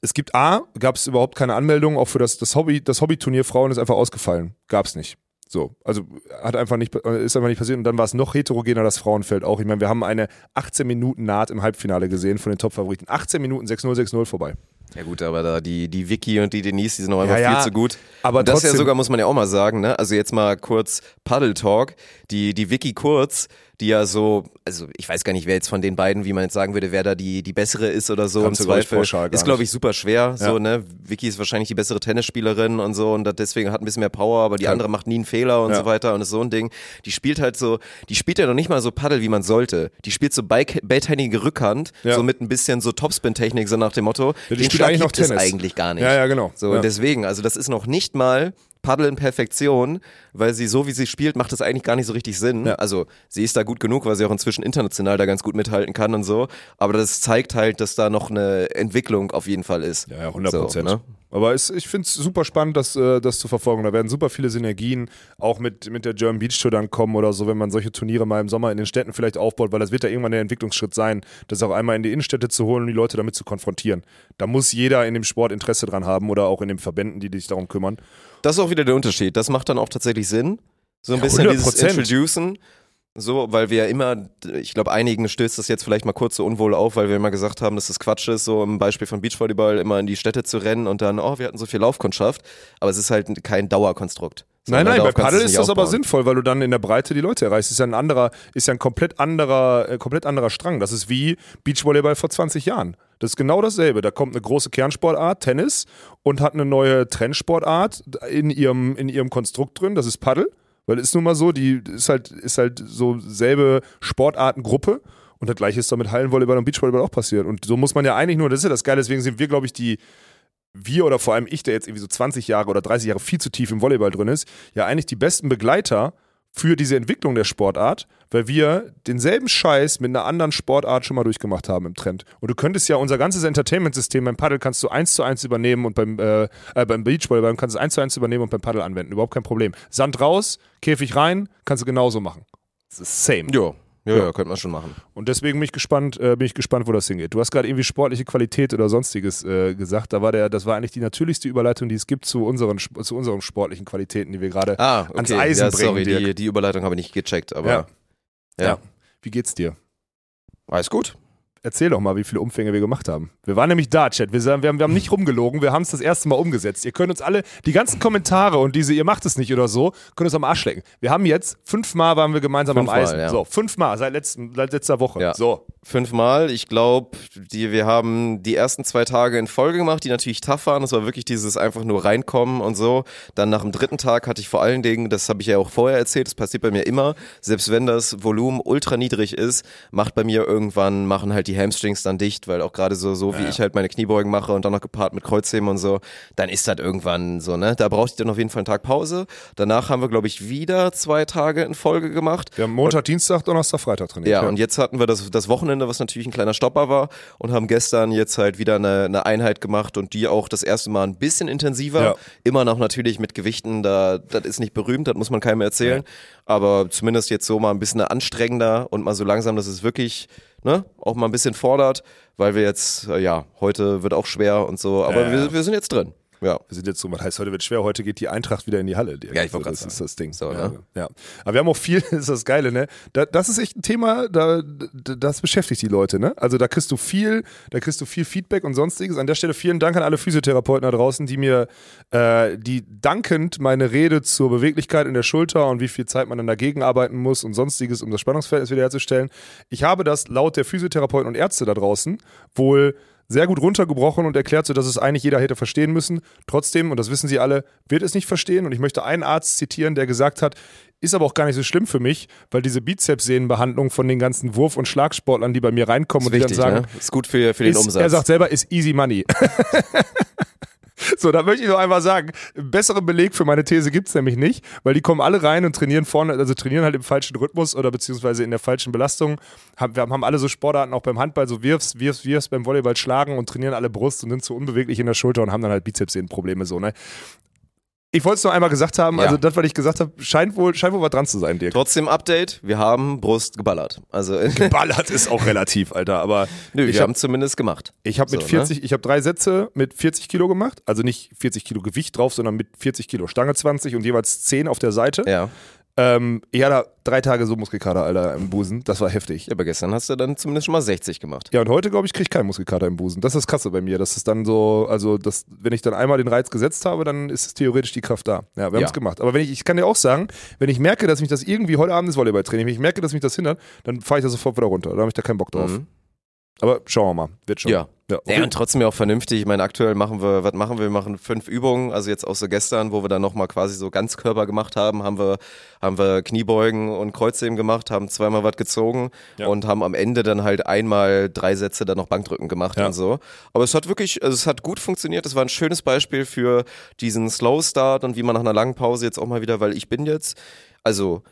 Es gibt A, gab es überhaupt keine Anmeldung, auch für das, das Hobby, das Hobbyturnier Frauen ist einfach ausgefallen. Gab es nicht. So, also hat einfach nicht, ist einfach nicht passiert. Und dann war es noch heterogener, das Frauenfeld auch. Ich meine, wir haben eine 18 Minuten Naht im Halbfinale gesehen von den Top-Favoriten. 18 Minuten 6-0, 6-0 vorbei. Ja gut, aber da die, die Vicky und die Denise, die sind noch einfach Ja, ja, viel zu gut. aber und das ja trotzdem- sogar, muss man ja auch mal sagen, ne? Also jetzt mal kurz Paddle Talk. Die, die Vicky Kurz, die ja so, also ich weiß gar nicht, wer jetzt von den beiden, wie man jetzt sagen würde, wer da die, die bessere ist oder so Kannst im Zweifel. Ist, glaube ich, super schwer. So, Ja. ne? Vicky ist wahrscheinlich die bessere Tennisspielerin und so und deswegen hat ein bisschen mehr Power, aber die Kann- andere macht nie einen Fehler und Ja. so weiter und ist so ein Ding. Die spielt halt so, die spielt ja noch nicht mal so Paddle, wie man sollte. Die spielt so beidhändige Rückhand, Ja. so mit ein bisschen so Topspin-Technik, so nach dem Motto. die den spielt Schlag eigentlich noch Tennis. eigentlich gar nicht. Ja, ja, genau. So, und deswegen, also das ist noch nicht mal Paddle in Perfektion, weil sie so wie sie spielt, macht das eigentlich gar nicht so richtig Sinn. Ja. Also sie ist da gut genug, weil sie auch inzwischen international da ganz gut mithalten kann und so. Aber das zeigt halt, dass da noch eine Entwicklung auf jeden Fall ist. Ja, ja, 100 Prozent. So, ne? Aber es, ich finde es super spannend, das, äh, das zu verfolgen. Da werden super viele Synergien auch mit, mit der German Beach Tour dann kommen oder so, wenn man solche Turniere mal im Sommer in den Städten vielleicht aufbaut, weil das wird ja irgendwann der Entwicklungsschritt sein, das auch einmal in die Innenstädte zu holen und die Leute damit zu konfrontieren. Da muss jeder in dem Sport Interesse dran haben oder auch in den Verbänden, die sich darum kümmern. Das ist auch wieder der Unterschied. Das macht dann auch tatsächlich Sinn. So ein Ja, bisschen dieses 100%. Introducen. So, weil wir ja immer, ich glaube, einigen stößt das jetzt vielleicht mal kurz so unwohl auf, weil wir immer gesagt haben, dass das Quatsch ist, so im Beispiel von Beachvolleyball immer in die Städte zu rennen und dann, oh, wir hatten so viel Laufkundschaft. Aber es ist halt kein Dauerkonstrukt. So, Nein, ne, nein, bei Paddel ist das aber aufbauen. sinnvoll, weil du dann in der Breite die Leute erreichst. Ist ja ein anderer, ist ja ein komplett anderer, äh, komplett anderer Strang. Das ist wie Beachvolleyball vor 20 Jahren. Das ist genau dasselbe. Da kommt eine große Kernsportart, Tennis, und hat eine neue Trendsportart in ihrem, in ihrem Konstrukt drin. Das ist Paddel. Weil ist nun mal so, die ist halt, ist halt so selbe Sportartengruppe. Und das gleiche ist doch mit Hallenvolleyball und Beachvolleyball auch passiert. Und so muss man ja eigentlich nur, das ist ja das Geile, deswegen sind wir, glaube ich, die, wir oder vor allem ich, der jetzt irgendwie so 20 Jahre oder 30 Jahre viel zu tief im Volleyball drin ist, ja eigentlich die besten Begleiter für diese Entwicklung der Sportart, weil wir denselben Scheiß mit einer anderen Sportart schon mal durchgemacht haben im Trend. Und du könntest ja unser ganzes Entertainment-System beim Paddle kannst du eins zu eins übernehmen und beim, äh, äh, beim Beachvolleyball kannst du eins zu eins übernehmen und beim Paddle anwenden. Überhaupt kein Problem. Sand raus, Käfig rein, kannst du genauso machen. Same. Jo, ja, Ja. könnte man schon machen. Und deswegen bin ich gespannt, äh, bin ich gespannt, wo das hingeht. Du hast gerade irgendwie sportliche Qualität oder sonstiges äh, gesagt. Da war der, das war eigentlich die natürlichste Überleitung, die es gibt zu unseren, zu unseren sportlichen Qualitäten, die wir gerade Ah, okay. ans Eisen ja, bringen. sorry, Dirk. die, die Überleitung habe ich nicht gecheckt, aber Ja. ja. Ja. Wie geht's dir? Alles gut. Erzähl doch mal, wie viele Umfänge wir gemacht haben. Wir waren nämlich da, Chat. Wir, wir, haben, wir haben nicht rumgelogen, wir haben es das erste Mal umgesetzt. Ihr könnt uns alle, die ganzen Kommentare und diese, ihr macht es nicht oder so, könnt uns am Arsch lecken. Wir haben jetzt, fünfmal waren wir gemeinsam Fünfmal, am Eisen. ja. So, fünfmal, seit, letzten, seit letzter Woche. Ja. So. Fünfmal. Ich glaube, die, wir haben die ersten zwei Tage in Folge gemacht, die natürlich tough waren. Das war wirklich dieses einfach nur reinkommen und so. Dann nach dem dritten Tag hatte ich vor allen Dingen, das habe ich ja auch vorher erzählt, das passiert bei mir immer, selbst wenn das Volumen ultra niedrig ist, macht bei mir irgendwann, machen halt die Hamstrings dann dicht, weil auch gerade so, so wie ich halt meine Kniebeugen mache und dann noch gepaart mit Kreuzheben und so, dann ist das irgendwann so, ne? Da brauchte ich dann auf jeden Fall einen Tag Pause. Danach haben wir, glaube ich, wieder zwei Tage in Folge gemacht. Wir haben Montag, Dienstag, Donnerstag, Freitag trainiert. Ja, und jetzt hatten wir das, das Wochenende, was natürlich ein kleiner Stopper war und haben gestern jetzt halt wieder eine, eine Einheit gemacht und die auch das erste Mal ein bisschen intensiver. Ja. Immer noch natürlich mit Gewichten, da, das ist nicht berühmt, das muss man keinem erzählen. Aber zumindest jetzt so mal ein bisschen anstrengender und mal so langsam, dass es wirklich ne, auch mal ein bisschen fordert, weil wir jetzt, äh, ja, heute wird auch schwer und so, aber Ja. wir, wir sind jetzt drin. Ja. Wir sind jetzt so, was heißt, heute wird schwer, heute geht die Eintracht wieder in die Halle. Dirk. Ja, ich wollte Also, Das ist sagen. das Ding. So, ja, ne? ja. Aber wir haben auch viel, [LAUGHS] das ist das Geile, ne? Da, das ist echt ein Thema, da, da, das beschäftigt die Leute, ne? Also da kriegst du viel, da kriegst du viel Feedback und sonstiges. An der Stelle vielen Dank an alle Physiotherapeuten da draußen, die mir, äh, die dankend meine Rede zur Beweglichkeit in der Schulter und wie viel Zeit man dann dagegen arbeiten muss und sonstiges, um das Spannungsverhältnis wiederherzustellen. Ich habe das laut der Physiotherapeuten und Ärzte da draußen wohl sehr gut runtergebrochen und erklärt, so dass es eigentlich jeder hätte verstehen müssen. Trotzdem, und das wissen Sie alle, wird es nicht verstehen. Und ich möchte einen Arzt zitieren, der gesagt hat, ist aber auch gar nicht so schlimm für mich, weil diese Bizepssehnenbehandlung von den ganzen Wurf- und Schlagsportlern, die bei mir reinkommen und die Wichtig, dann sagen, ne? Ist gut für, für den ist, Umsatz. er sagt selber, ist easy money. [LAUGHS] So, da möchte ich noch einmal sagen, besseren Beleg für meine These gibt es nämlich nicht, weil die kommen alle rein und trainieren vorne, also trainieren halt im falschen Rhythmus oder beziehungsweise in der falschen Belastung. Wir haben alle so Sportarten auch beim Handball, so wirfst, wirfst, wirfst, beim Volleyball schlagen und trainieren alle Brust und sind so unbeweglich in der Schulter und haben dann halt Bizepssehnenprobleme so, ne? Ich wollte es nur einmal gesagt haben, Ja. also das, was ich gesagt habe, scheint wohl, scheint wohl was dran zu sein, Dirk. Trotzdem Update, wir haben Brust geballert. Also [LAUGHS] [LAUGHS] Ballert ist auch relativ, Alter, aber Nö, ich wir habe haben zumindest gemacht. ich hab mit So, ne? 40, ich habe drei Sätze mit 40 Kilo gemacht, also nicht 40 Kilo Gewicht drauf, sondern mit 40 Kilo Stange 20 und jeweils 10 auf der Seite. Ja. Ähm, ich hatte drei Tage so Muskelkater, Alter, im Busen, das war heftig. Aber gestern hast du dann zumindest schon mal 60 gemacht. Ja, und heute, glaube ich, kriege ich keinen Muskelkater im Busen. Das ist das krasse bei mir. Das ist dann so, also das, wenn ich dann einmal den Reiz gesetzt habe, dann ist theoretisch die Kraft da. Ja, wir haben Ja. es gemacht. Aber wenn ich, ich kann dir auch sagen, wenn ich merke, dass mich das irgendwie heute Abend ist Volleyballtraining, wenn ich merke, dass mich das hindert, dann fahre ich da sofort wieder runter. Da habe ich da keinen Bock drauf. Mhm. Aber schauen wir mal. Wird schon. Ja. Ja. Ja, und trotzdem ja auch vernünftig. Ich meine, aktuell machen wir, was machen wir? Wir machen fünf Übungen. Also jetzt auch so gestern, wo wir dann nochmal quasi so Ganzkörper gemacht haben, haben wir, haben wir Kniebeugen und Kreuzheben gemacht, haben zweimal was gezogen Ja. und haben am Ende dann halt einmal drei Sätze dann noch Bankdrücken gemacht Ja. und so. Aber es hat wirklich, also es hat gut funktioniert. Es war ein schönes Beispiel für diesen Slow Start und wie man nach einer langen Pause jetzt auch mal wieder, weil ich bin jetzt, also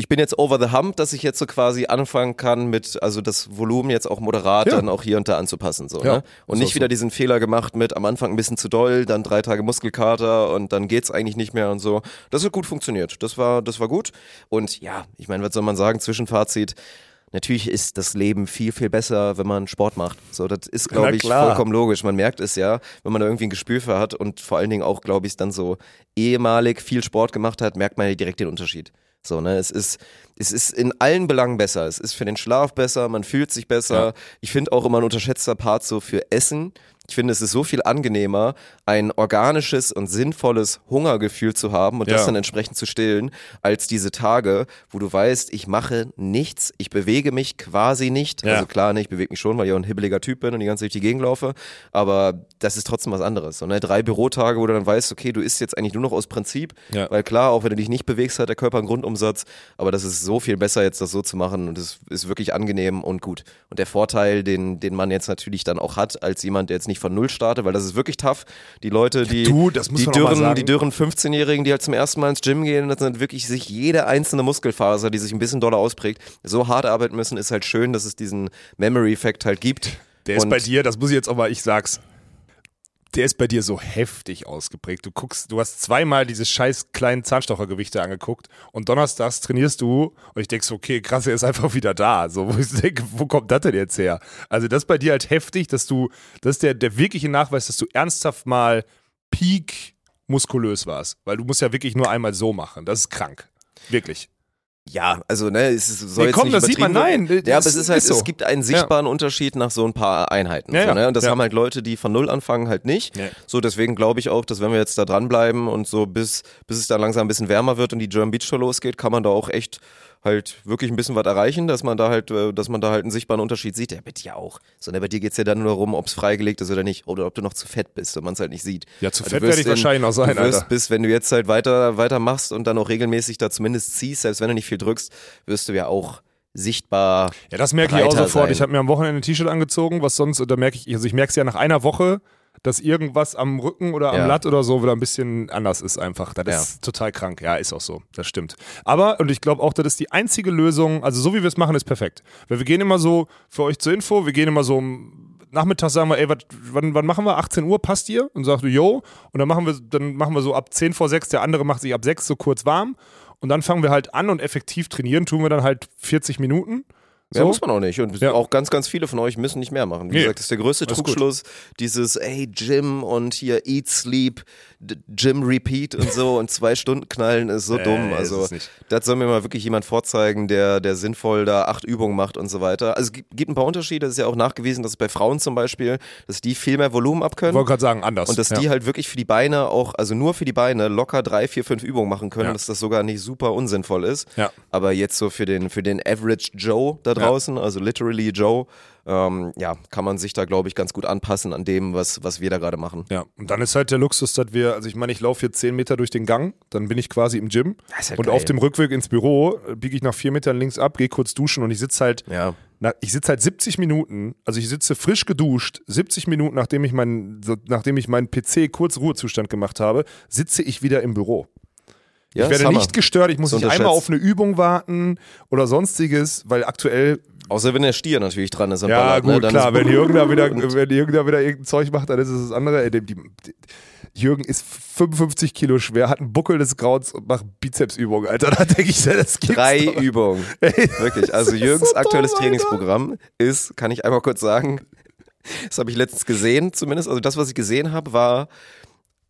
ich bin jetzt over the hump, dass ich jetzt so quasi anfangen kann mit, also das Volumen jetzt auch moderat Ja. dann auch hier und da anzupassen. So, Ja, ne? Und ist nicht auch wieder so. diesen Fehler gemacht mit am Anfang ein bisschen zu doll, dann drei Tage Muskelkater und dann geht's eigentlich nicht mehr und so. Das hat gut funktioniert. Das war, das war gut. Und ja, ich meine, was soll man sagen? Zwischenfazit. Natürlich ist das Leben viel, viel besser, wenn man Sport macht. So, das ist, glaube ich, vollkommen logisch. Man merkt es ja, wenn man da irgendwie ein Gespür für hat und vor allen Dingen auch, glaube ich, dann so ehemalig viel Sport gemacht hat, merkt man ja direkt den Unterschied. So, ne, es ist, es ist in allen Belangen besser. Es ist für den Schlaf besser, man fühlt sich besser. Ja. Ich finde auch immer ein unterschätzter Part so für Essen. Ich finde, es ist so viel angenehmer, ein organisches und sinnvolles Hungergefühl zu haben und Ja. das dann entsprechend zu stillen, als diese Tage, wo du weißt, ich mache nichts, ich bewege mich quasi nicht. Ja. Also klar, ne, ich bewege mich schon, weil ich auch ein hibbeliger Typ bin und die ganze Zeit durch die Gegend laufe, aber das ist trotzdem was anderes. So, ne? Drei Bürotage, wo du dann weißt, okay, du isst jetzt eigentlich nur noch aus Prinzip, Ja. weil klar, auch wenn du dich nicht bewegst, hat der Körper einen Grundumsatz, aber das ist so viel besser jetzt, das so zu machen und es ist wirklich angenehm und gut. Und der Vorteil, den, den man jetzt natürlich dann auch hat, als jemand, der jetzt nicht von Null startet, weil das ist wirklich tough. Die Leute, die, Du, das muss die dürren, die dürren 15-Jährigen, die halt zum ersten Mal ins Gym gehen, das sind wirklich sich jede einzelne Muskelfaser, die sich ein bisschen doller ausprägt, so hart arbeiten müssen, ist halt schön, dass es diesen Memory-Effekt halt gibt. Der ist Und- bei dir, das muss ich jetzt auch mal, ich sag's. Der ist bei dir so heftig ausgeprägt. Du guckst, du hast zweimal diese scheiß kleinen Zahnstochergewichte angeguckt und donnerstags trainierst du und ich denk so, okay, krass, er ist einfach wieder da. So, wo ich denke, wo kommt das denn jetzt her? Also das ist bei dir halt heftig, dass du, das ist der, der wirkliche Nachweis, dass du ernsthaft mal peak muskulös warst. Weil du musst ja wirklich nur einmal so machen. Das ist krank. Wirklich. Ja, also ne, es ist, soll Nee, jetzt komm, nicht das sieht man, nein. Ja, aber es ist halt, ist so. es gibt einen sichtbaren Unterschied nach so ein paar Einheiten. Ja, so, ja, ne? Und das ja. haben halt Leute, die von null anfangen, halt nicht. So, deswegen glaube ich auch, dass wenn wir jetzt da dranbleiben und so bis, bis es da langsam ein bisschen wärmer wird und die German Beach Tour losgeht, kann man da auch echt halt wirklich ein bisschen was erreichen, dass man da halt, äh, dass man da halt einen sichtbaren Unterschied sieht. Ja, bei dir auch. So, ne, bei dir geht's ja dann nur darum, ob es freigelegt ist oder nicht, oder ob du noch zu fett bist und man es halt nicht sieht. Ja, zu Also fett werde ich in- wahrscheinlich noch sein, du wirst Alter. bis, wenn du jetzt halt weiter, weiter machst und dann auch regelmäßig da zumindest ziehst, selbst wenn du nicht viel drückst, wirst du ja auch sichtbar. Ja, das merke ich auch sofort. sein. Ich habe mir am Wochenende ein T-Shirt angezogen, was sonst, da merke ich, also ich merke es ja nach einer Woche, dass irgendwas am Rücken oder am Ja. Latt oder so wieder ein bisschen anders ist einfach. Das Ja. ist total krank. Ja, ist auch so. Das stimmt. Aber, und ich glaube auch, das ist die einzige Lösung, also so wie wir es machen, ist perfekt. Weil wir gehen immer so, für euch zur Info, wir gehen immer so um Nachmittag sagen wir, ey, wat, wann, wann machen wir? 18 Uhr, passt ihr? Und sagst du, yo. Und dann machen wir, dann machen wir so ab 10 vor 6, der andere macht sich ab 6 so kurz warm. Und dann fangen wir halt an und effektiv trainieren, tun wir dann halt 40 Minuten. Ja, So. muss man auch nicht. Und Ja. auch ganz, ganz viele von euch müssen nicht mehr machen. Wie Nee. gesagt, das ist der größte Alles gut. Trugschluss. Dieses, ey, Gym und hier Eat, Sleep, Gym Repeat und so und zwei Stunden knallen ist so [LAUGHS] Äh, dumm. Also, es das soll mir mal wirklich jemand vorzeigen, der, der sinnvoll da acht Übungen macht und so weiter. Also, es gibt, ein paar Unterschiede. Es ist ja auch nachgewiesen, dass bei Frauen zum Beispiel, dass die viel mehr Volumen Ich abkönnen. wollte gerade sagen, anders. Und dass ja. die halt wirklich für die Beine auch, also nur für die Beine locker drei, vier, fünf Übungen machen können, Ja. dass das sogar nicht super unsinnvoll ist. Ja. Aber jetzt so für den, für den Average Joe da draußen, also literally Joe, ähm, ja, kann man sich da, glaube ich, ganz gut anpassen an dem, was, was wir da gerade machen. Ja, und dann ist halt der Luxus, dass wir, also ich meine, ich laufe hier 10 Meter durch den Gang, dann bin ich quasi im Gym. Halt und geil. auf dem Rückweg ins Büro äh, biege ich nach vier Metern links ab, gehe kurz duschen und ich sitze halt, Ja. na, ich sitze halt 70 Minuten, also ich sitze frisch geduscht, 70 Minuten, nachdem ich meinen, nachdem ich meinen PC kurz Ruhezustand gemacht habe, sitze ich wieder im Büro. Ja ich werde nicht gestört, ich muss nicht einmal auf eine Übung warten oder sonstiges, weil aktuell Außer wenn der Stier natürlich dran ist und Ja, ballert, gut, ne? Dann klar. Wenn Jürgen, da wieder, [LAUGHS] wenn Jürgen da wieder irgendein Zeug macht, dann ist es das andere. Ey, die, die, Jürgen ist 55 Kilo schwer, hat einen Buckel des Grauens und macht Bizepsübungen, Alter. [LAUGHS] Da denke ich, das gibt's Drei doch. Übungen. [LAUGHS] Ey, Wirklich. Also Jürgens so dumm, aktuelles Alter. Trainingsprogramm ist, kann ich einmal kurz sagen, das habe ich letztens gesehen, zumindest. Also das, was ich gesehen habe, war,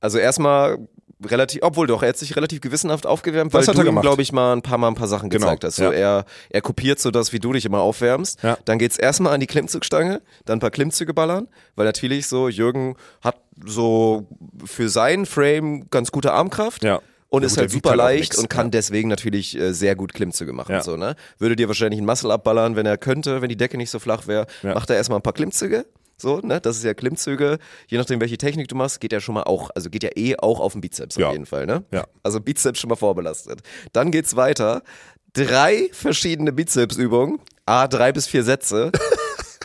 also erstmal relativ, obwohl doch, er hat sich relativ gewissenhaft aufgewärmt, weil du er ihm, glaube ich, mal ein paar Mal ein paar Sachen Genau, gezeigt hast. So, ja. er, er kopiert so das, wie du dich immer aufwärmst. Ja. Dann geht's erstmal an die Klimmzugstange, dann ein paar Klimmzüge ballern, weil natürlich so, Jürgen hat so für seinen Frame ganz gute Armkraft. Ja. Und Ja, ist gut, halt super halt leicht nix, und kann ja. deswegen natürlich äh, sehr gut Klimmzüge machen. Ja. So, ne? Würde dir wahrscheinlich ein Muscle abballern, wenn er könnte, wenn die Decke nicht so flach wäre. Macht er erstmal ein paar Klimmzüge. So, ne? Das ist ja Klimmzüge. Je nachdem, welche Technik du machst, geht ja schon mal auch, also geht ja eh auch auf den Bizeps Ja. auf jeden Fall, ne? Ja. Also Bizeps schon mal vorbelastet. Dann geht's weiter. Drei verschiedene Bizepsübungen. A, drei bis vier Sätze.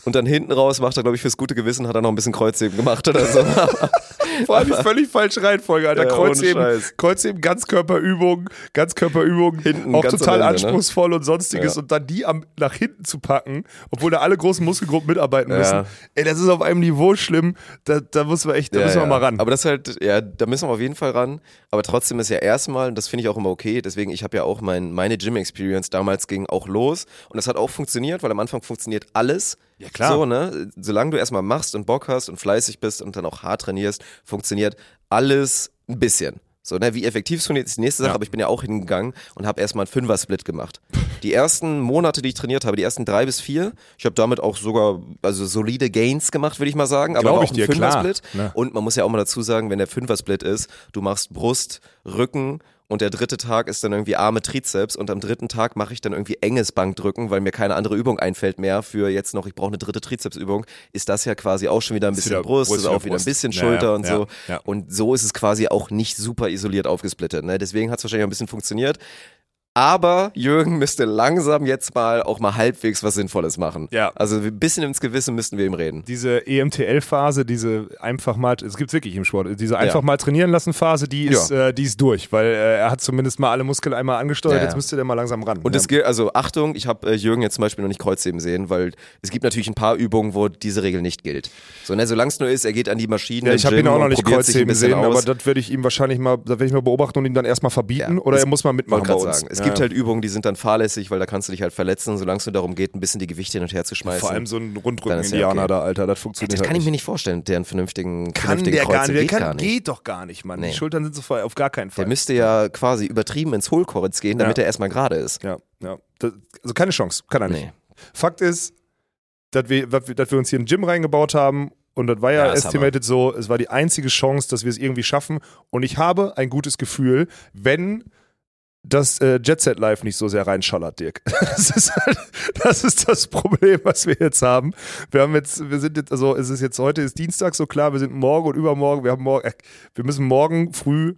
Und dann hinten raus macht er, glaube ich, fürs gute Gewissen, hat er noch ein bisschen Kreuzheben gemacht oder so. [LAUGHS] Vor allem die völlig falsche Reihenfolge, Alter. Ja, Kreuzheben. Kreuzheben, Ganzkörperübungen, Ganzkörperübungen, Hinten auch ganz total Ende, ne? anspruchsvoll und sonstiges Ja. und dann die am, nach hinten zu packen, obwohl da alle großen Muskelgruppen mitarbeiten Ja. müssen. Ey, das ist auf einem Niveau schlimm, da, da müssen wir echt, da müssen wir mal ran. Aber das ist halt, ja, da müssen wir auf jeden Fall ran. Aber trotzdem ist ja erstmal, und das finde ich auch immer okay, deswegen, ich habe ja auch mein, meine Gym-Experience damals ging auch los und das hat auch funktioniert, weil am Anfang funktioniert alles. Ja, klar. So, ne? Solange du erstmal machst und Bock hast und fleißig bist und dann auch hart trainierst, funktioniert alles ein bisschen. So, ne, wie effektiv es funktioniert, ist die nächste Sache, Ja. aber ich bin ja auch hingegangen und habe erstmal einen Fünfer-Split gemacht. Die ersten Monate, die ich trainiert habe, die ersten drei bis vier, ich habe damit auch sogar, also solide Gains gemacht, würde ich mal sagen, aber ich auch klar. Fünfer-Split. Und man muss ja auch mal dazu sagen, wenn der Fünfer-Split ist, du machst Brust, Rücken und der dritte Tag ist dann irgendwie Arme, Trizeps und am dritten Tag mache ich dann irgendwie enges Bankdrücken, weil mir keine andere Übung einfällt mehr für jetzt noch, ich brauche eine dritte Trizepsübung, ist das ja quasi auch schon wieder ein bisschen wieder Brust, Brust, ist auch wieder ein bisschen Schulter ja, und ja, so. ja. Und so ist es quasi auch nicht super isoliert aufgesplittet. Ne? Deswegen hat es wahrscheinlich auch ein bisschen funktioniert. Aber Jürgen müsste langsam jetzt mal auch mal halbwegs was Sinnvolles machen. Ja. Also ein bisschen ins Gewissen müssten wir ihm reden. diese EMTL-Phase, diese einfach mal, es gibt wirklich im Sport, diese einfach Ja. mal trainieren lassen Phase, die ist, äh, die ist durch, weil äh, er hat zumindest mal alle Muskeln einmal angesteuert, Ja, ja. jetzt müsste der mal langsam ran. Und ja. es gilt, also Achtung, ich habe äh, Jürgen jetzt zum Beispiel noch nicht Kreuzheben sehen, weil es gibt natürlich ein paar Übungen, wo diese Regel nicht gilt. So, ne, solange es nur ist, er geht an die Maschine. ja, ich habe ihn auch noch nicht Kreuzheben sehen, aber aus. das werde ich ihm wahrscheinlich mal, das werde ich mal beobachten und ihm dann erstmal verbieten Ja, oder er muss mal mitmachen bei uns. sagen. Es Ja, gibt ja. halt Übungen, die sind dann fahrlässig, weil da kannst du dich halt verletzen, solange es nur darum geht, ein bisschen die Gewichte hin und her zu schmeißen. vor allem so ein ist ja Rundrücken-Indianer okay. da, Alter, das Ja, funktioniert das halt kann ich nicht. mir nicht vorstellen, der einen vernünftigen, kann vernünftigen der gar Kreuzer nicht, der geht kann, gar nicht. geht doch gar nicht, Mann. Nee. Die Schultern sind so voll, auf gar keinen Fall. Der müsste ja quasi übertrieben ins Hohlkreuz gehen, damit Ja. er erstmal gerade ist. Ja, ja. Das, also keine Chance, kann er nicht. Nee. Fakt ist, dass wir, dass wir uns hier ein Gym reingebaut haben und das war ja, Ja, estimated so, es war die einzige Chance, dass wir es irgendwie schaffen und ich habe ein gutes Gefühl, wenn das äh, Jet Set Live nicht so sehr reinschallert, Dirk. [LAUGHS] Das ist, halt, das ist das Problem, was wir jetzt haben. Wir haben jetzt, wir sind jetzt, also es ist jetzt heute ist Dienstag, so klar, wir sind morgen und übermorgen, wir haben morgen, äh, wir müssen morgen früh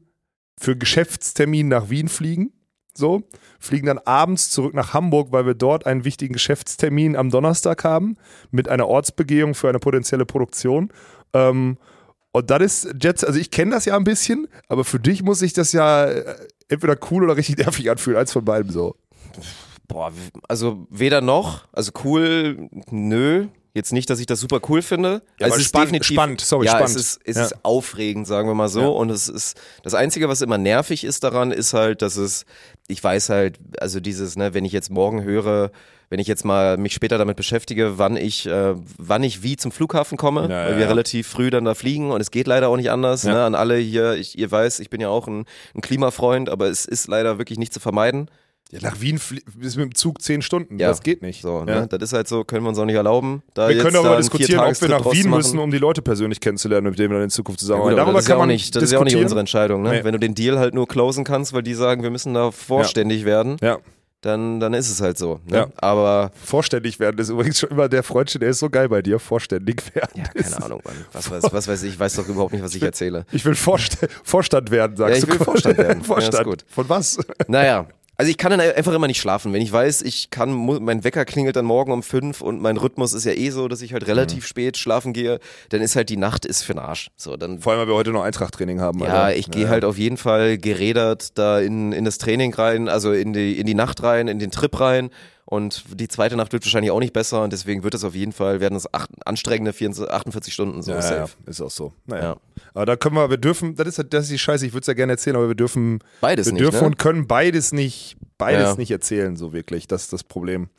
für Geschäftstermin nach Wien fliegen. So, fliegen dann abends zurück nach Hamburg, weil wir dort einen wichtigen Geschäftstermin am Donnerstag haben mit einer Ortsbegehung für eine potenzielle Produktion. Ähm, und das ist Jets, also ich kenne das ja ein bisschen, aber für dich muss sich das ja äh, entweder cool oder richtig nervig anfühlen, eins von beiden so. Boah, also weder noch, also cool, nö. Jetzt nicht, dass ich das super cool finde. Ja, es aber ist spannend- definitiv, spannend, sorry, ja, spannend. es ist, es Ja. ist aufregend, sagen wir mal so. Ja. Und es ist, das Einzige, was immer nervig ist daran, ist halt, dass es, ich weiß halt, also dieses, ne, wenn ich jetzt morgen höre, wenn ich jetzt mal mich später damit beschäftige, wann ich, äh, wann ich wie zum Flughafen komme, Ja, weil wir relativ früh dann da fliegen und es geht leider auch nicht anders. Ne, an alle hier, ich, ihr weiß, ich bin ja auch ein, ein Klimafreund, aber es ist leider wirklich nicht zu vermeiden. Ja, nach Wien bis mit dem Zug zehn Stunden, Ja. das geht nicht. So, ja. ne? Das ist halt so, können wir uns auch nicht erlauben. Wir können einen diskutieren, ob wir nach Wien müssen, um die Leute persönlich kennenzulernen, mit denen wir dann in Zukunft Ja, zusammenarbeiten. gut, aber Darüber das ist ja kann auch man nicht, das ist ja auch nicht unsere Entscheidung. Ne? Nee. Wenn du den Deal halt nur closen kannst, weil die sagen, wir müssen da vorständig werden, Ja, dann, dann ist es halt so. Ne? Ja. Aber, vorständig werden ist übrigens schon immer der Freundchen, der ist so geil bei dir, vorständig werden. ja, ist- keine Ahnung, Mann. [LAUGHS] Was weiß, was weiß ich, ich weiß doch überhaupt nicht, was ich erzähle. Ich will Vorst Vorstand werden, sagst Ja, ich du. will Vorstand werden. [LAUGHS] Ja, Vorstand. ist gut. Von was? Naja. Also ich kann dann einfach immer nicht schlafen. Wenn ich weiß, ich kann, mein Wecker klingelt dann morgen um fünf und mein Rhythmus ist ja eh so, dass ich halt relativ Mhm. spät schlafen gehe, dann ist halt die Nacht ist für den Arsch. So, dann Vor allem, weil wir heute noch Eintracht-Training haben. Ja, Alter. ich gehe halt auf jeden Fall gerädert da in, in das Training rein, also in die, in die Nacht rein, in den Trip rein Und die zweite Nacht wird wahrscheinlich auch nicht besser und deswegen wird es auf jeden Fall, werden es acht, anstrengende 24, 48 Stunden so Ja, ja, safe. ist auch so. Naja. Ja. Aber da können wir, wir dürfen, das ist, das ist die Scheiße, ich würde es ja gerne erzählen, aber wir dürfen, Beides wir nicht, dürfen ne? und können beides nicht, beides Ja. nicht erzählen, so wirklich. Das ist das Problem.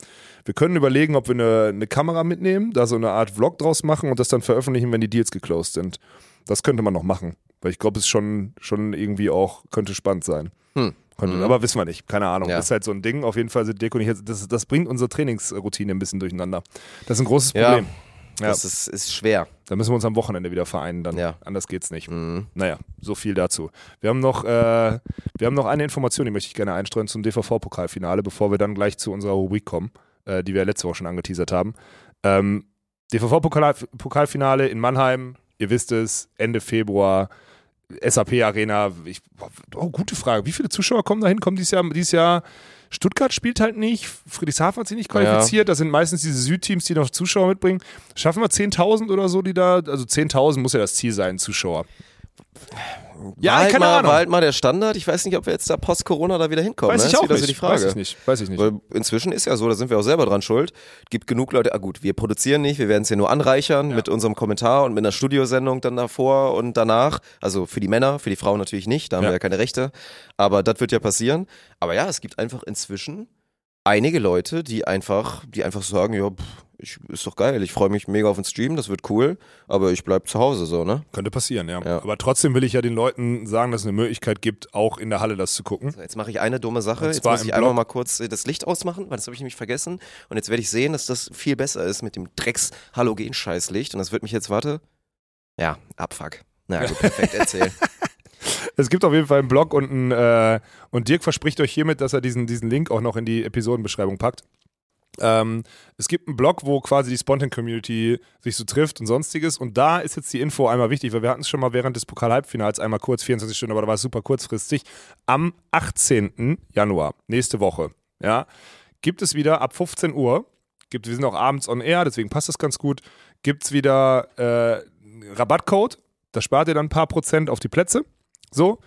Wir können überlegen, ob wir eine, eine Kamera mitnehmen, da so eine Art Vlog draus machen und das dann veröffentlichen, wenn die Deals geclosed sind. Das könnte man noch machen. Weil ich glaube, es schon, schon irgendwie auch könnte spannend sein. Hm. Könnte, Aber wissen wir nicht. Keine Ahnung. Ja. Ist halt so ein Ding. Auf jeden Fall sind Deko nicht jetzt, das, das bringt unsere Trainingsroutine ein bisschen durcheinander. Das ist ein großes. Problem. Ja. Das ist, ist schwer. Da müssen wir uns am Wochenende wieder vereinen, dann. Ja. Anders geht's nicht. Mhm. Naja, so viel dazu. Wir haben noch, äh, wir haben noch eine Information, die möchte ich gerne einstreuen zum DVV-Pokalfinale, bevor wir dann gleich zu unserer Rubrik kommen, äh, die wir letzte Woche schon angeteasert haben. Ähm, DVV-Pokalfinale in Mannheim, ihr wisst es, Ende Februar, SAP-Arena. Ich- Oh, gute Frage. Wie viele Zuschauer kommen da hin? Kommen dieses Jahr, dieses Jahr Stuttgart spielt halt nicht, Friedrichshafen hat sich nicht qualifiziert, das sind meistens diese Südteams, die noch Zuschauer mitbringen. Schaffen wir 10.000 oder so, die da, also 10.000 muss ja das Ziel sein, Zuschauer. Ja, war halt keine mal, Ahnung. War halt mal der Standard. Ich weiß nicht, ob wir jetzt da post-Corona da wieder hinkommen. Weiß ne? ich auch nicht. so die Frage. Weiß ich nicht. Weiß ich nicht. Weil inzwischen ist ja so, da sind wir auch selber dran schuld. Gibt genug Leute, ah gut, wir produzieren nicht, wir werden es ja nur anreichern mit unserem Kommentar und mit einer Studiosendung dann davor und danach. Also für die Männer, für die Frauen natürlich nicht, da haben Ja. wir ja keine Rechte. Aber das wird ja passieren. Aber ja, es gibt einfach inzwischen einige Leute, die einfach, die einfach sagen, ja, pff, ich, ist doch geil, ich freue mich mega auf den Stream, das wird cool, aber ich bleib zu Hause so, ne? Könnte passieren, ja. Ja. Aber trotzdem will ich ja den Leuten sagen, dass es eine Möglichkeit gibt, auch in der Halle das zu gucken. So, jetzt mache ich eine dumme Sache. Jetzt muss ich einmal mal kurz äh, das Licht ausmachen, weil das habe ich nämlich vergessen. Und jetzt werde ich sehen, dass das viel besser ist mit dem Drecks-Halogen-Scheißlicht. Und das wird mich jetzt, warte. Ja, abfuck. Na gut, perfekt, erzähl. [LAUGHS] Es gibt auf jeden Fall einen Blog und, ein, äh, und Dirk verspricht euch hiermit, dass er diesen, diesen Link auch noch in die Episodenbeschreibung packt. Ähm, es gibt einen Blog, wo quasi die Spontan-Community sich so trifft und sonstiges. Und da ist jetzt die Info einmal wichtig, weil wir hatten es schon mal während des Pokal-Halbfinals einmal kurz, 24 Stunden, aber da war es super kurzfristig. Am 18. Januar, nächste Woche, ja, gibt es wieder ab 15 Uhr, gibt, wir sind auch abends on air, deswegen passt das ganz gut, gibt es wieder äh, Rabattcode. Da spart ihr dann ein paar Prozent auf die Plätze. So.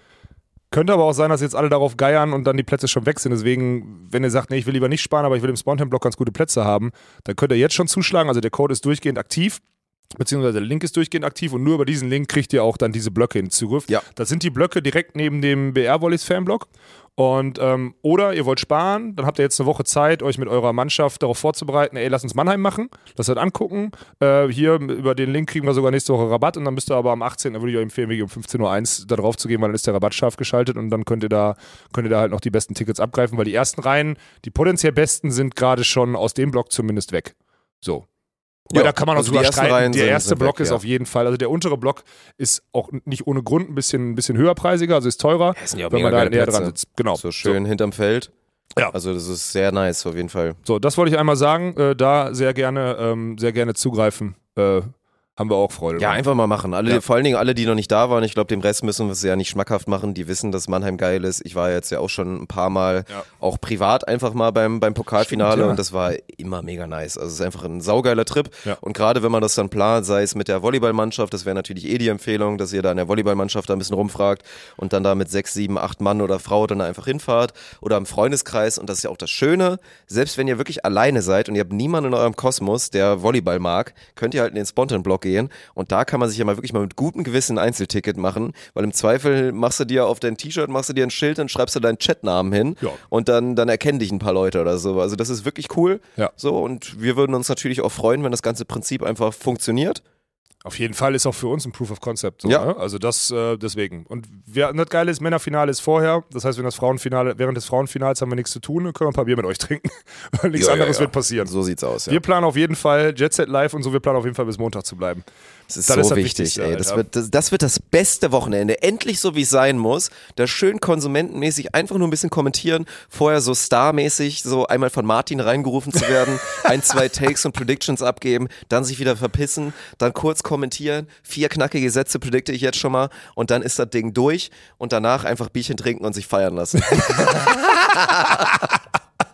Könnte aber auch sein, dass jetzt alle darauf geiern und dann die Plätze schon weg sind. Deswegen, wenn ihr sagt, nee, ich will lieber nicht sparen, aber ich will im Spontan-Block ganz gute Plätze haben, dann könnt ihr jetzt schon zuschlagen. Also der Code ist durchgehend aktiv, beziehungsweise der Link ist durchgehend aktiv und nur über diesen Link kriegt ihr auch dann diese Blöcke in Zugriff. Ja. Das sind die Blöcke direkt neben dem BR-Volleys-Fanblock. Und, ähm, oder ihr wollt sparen, dann habt ihr jetzt eine Woche Zeit, euch mit eurer Mannschaft darauf vorzubereiten, ey, lass uns Mannheim machen, das angucken. Äh, hier über den Link kriegen wir sogar nächste Woche Rabatt und dann müsst ihr aber am 18. Da würde ich euch empfehlen, um 15.01 Uhr da drauf zu gehen, weil dann ist der Rabatt scharf geschaltet und dann könnt ihr da, könnt ihr da halt noch die besten Tickets abgreifen, weil die ersten Reihen, die potenziell besten, sind gerade schon aus dem Block zumindest weg. So. Ja, da kann man auch also drüber streiten. Der erste Block weg, ist ja. auf jeden Fall, also der untere Block ist auch nicht ohne Grund ein bisschen, ein bisschen höherpreisiger, also ist teurer, ja auch wenn man da näher Plätze. dran sitzt. Genau. So schön hinterm Feld. Ja. Also das ist sehr nice auf jeden Fall. So, das wollte ich einmal sagen. Äh, da sehr gerne, ähm, sehr gerne zugreifen. Äh, haben wir auch Freude. Ja, dran. einfach mal machen. Alle, Ja. Vor allen Dingen alle, die noch nicht da waren. Ich glaube, dem Rest müssen wir es ja nicht schmackhaft machen. Die wissen, dass Mannheim geil ist. Ich war jetzt ja auch schon ein paar Mal, Ja. auch privat einfach mal beim, beim Pokalfinale Stimmt, ja. und das war immer mega nice. Also es ist einfach ein saugeiler Trip. Ja. Und gerade wenn man das dann plant, sei es mit der Volleyballmannschaft, das wäre natürlich eh die Empfehlung, dass ihr da in der Volleyballmannschaft da ein bisschen rumfragt und dann da mit sechs, sieben, acht Mann oder Frau dann da einfach hinfahrt oder im Freundeskreis. Und das ist ja auch das Schöne, selbst wenn ihr wirklich alleine seid und ihr habt niemanden in eurem Kosmos, der Volleyball mag, könnt ihr halt in den Spontan-Block gehen und da kann man sich ja mal wirklich mal mit gutem Gewissen ein Einzelticket machen, weil im Zweifel machst du dir auf dein T-Shirt, machst du dir ein Schild und schreibst du deinen Chatnamen hin Ja. und dann, dann erkennen dich ein paar Leute oder so. Also das ist wirklich cool. Ja. So und wir würden uns natürlich auch freuen, wenn das ganze Prinzip einfach funktioniert. Auf jeden Fall ist auch für uns ein Proof of Concept. So, Ja. ne? Also das äh, deswegen. Und wir, das Geile ist, Männerfinale ist vorher. Das heißt, wenn das Frauenfinale, während des Frauenfinals haben wir nichts zu tun, dann können wir ein paar Bier mit euch trinken. [LAUGHS] Weil nichts Ja, anderes ja. wird passieren. So sieht's aus. Wir planen auf jeden Fall Jet Set Live und so, wir planen auf jeden Fall bis Montag zu bleiben. Das ist Das so ist wichtig, Wichtigste, ey. Das wird das, das wird das beste Wochenende. Endlich so, wie es sein muss. Da schön konsumentenmäßig einfach nur ein bisschen kommentieren. Vorher so starmäßig so einmal von Martin reingerufen zu werden. [LAUGHS] ein, zwei Takes und Predictions abgeben. Dann sich wieder verpissen. Dann kurz kommentieren. Vier knackige Sätze predikte ich jetzt schon mal. Und dann ist das Ding durch. Und danach einfach Bierchen trinken und sich feiern lassen. [LAUGHS] [LAUGHS]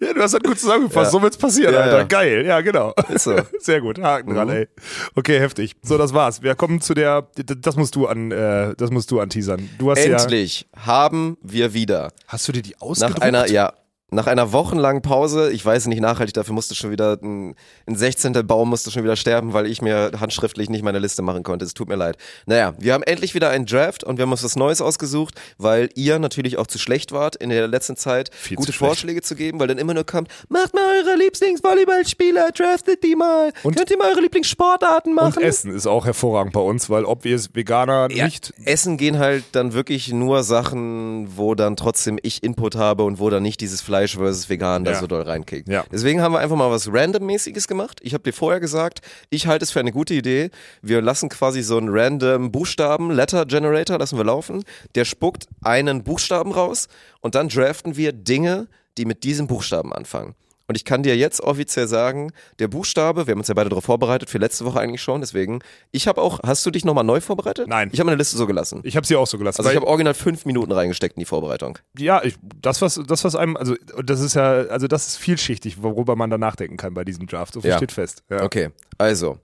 Ja, du hast das gut zusammengefasst. Ja. So wird's passieren, Ja, Alter. ja. Geil. Ja, genau. Ist so. [LAUGHS] Sehr gut. Haken dran, Mhm. ey. Okay, heftig. So, das war's. Wir kommen zu der, das musst du an, äh, das musst du anteasern. Du hast ja, Endlich haben wir wieder hast du dir die nach ausgedruckt? einer, ja, nach einer wochenlangen Pause, ich weiß nicht nachhaltig, dafür musste schon wieder ein, ein 16. Baum musste schon wieder sterben, weil ich mir handschriftlich nicht meine Liste machen konnte. Es tut mir leid. Naja, wir haben endlich wieder einen Draft und wir haben uns was Neues ausgesucht, weil ihr natürlich auch zu schlecht wart in der letzten Zeit, Viel gute zu. Vorschläge zu geben, weil dann immer nur kommt, macht mal eure Lieblingsvolleyballspieler, draftet die mal. Und- Könnt ihr mal eure Lieblingssportarten machen? Und Essen ist auch hervorragend bei uns, weil ob wir es Veganer Ja, nicht. Essen gehen halt dann wirklich nur Sachen, wo dann trotzdem ich Input habe und wo dann nicht dieses Fleisch versus Vegan da Ja. so doll reinkickt. Ja. Deswegen haben wir einfach mal was Random-mäßiges gemacht. Ich habe dir vorher gesagt, ich halte es für eine gute Idee. Wir lassen quasi so einen random Buchstaben, Letter Generator, lassen wir laufen. Der spuckt einen Buchstaben raus und dann draften wir Dinge, die mit diesem Buchstaben anfangen. Und ich kann dir jetzt offiziell sagen, der Buchstabe, wir haben uns ja beide darauf vorbereitet, für letzte Woche eigentlich schon, deswegen, ich habe auch, hast du dich nochmal neu vorbereitet? Nein. Ich habe meine Liste so gelassen. Ich habe sie auch so gelassen. Also ich habe original fünf Minuten reingesteckt in die Vorbereitung. ja, ich, das was, das was einem, also das ist ja, also das ist vielschichtig, worüber man da nachdenken kann bei diesem Draft. So viel Ja. steht fest. Ja. Okay, also,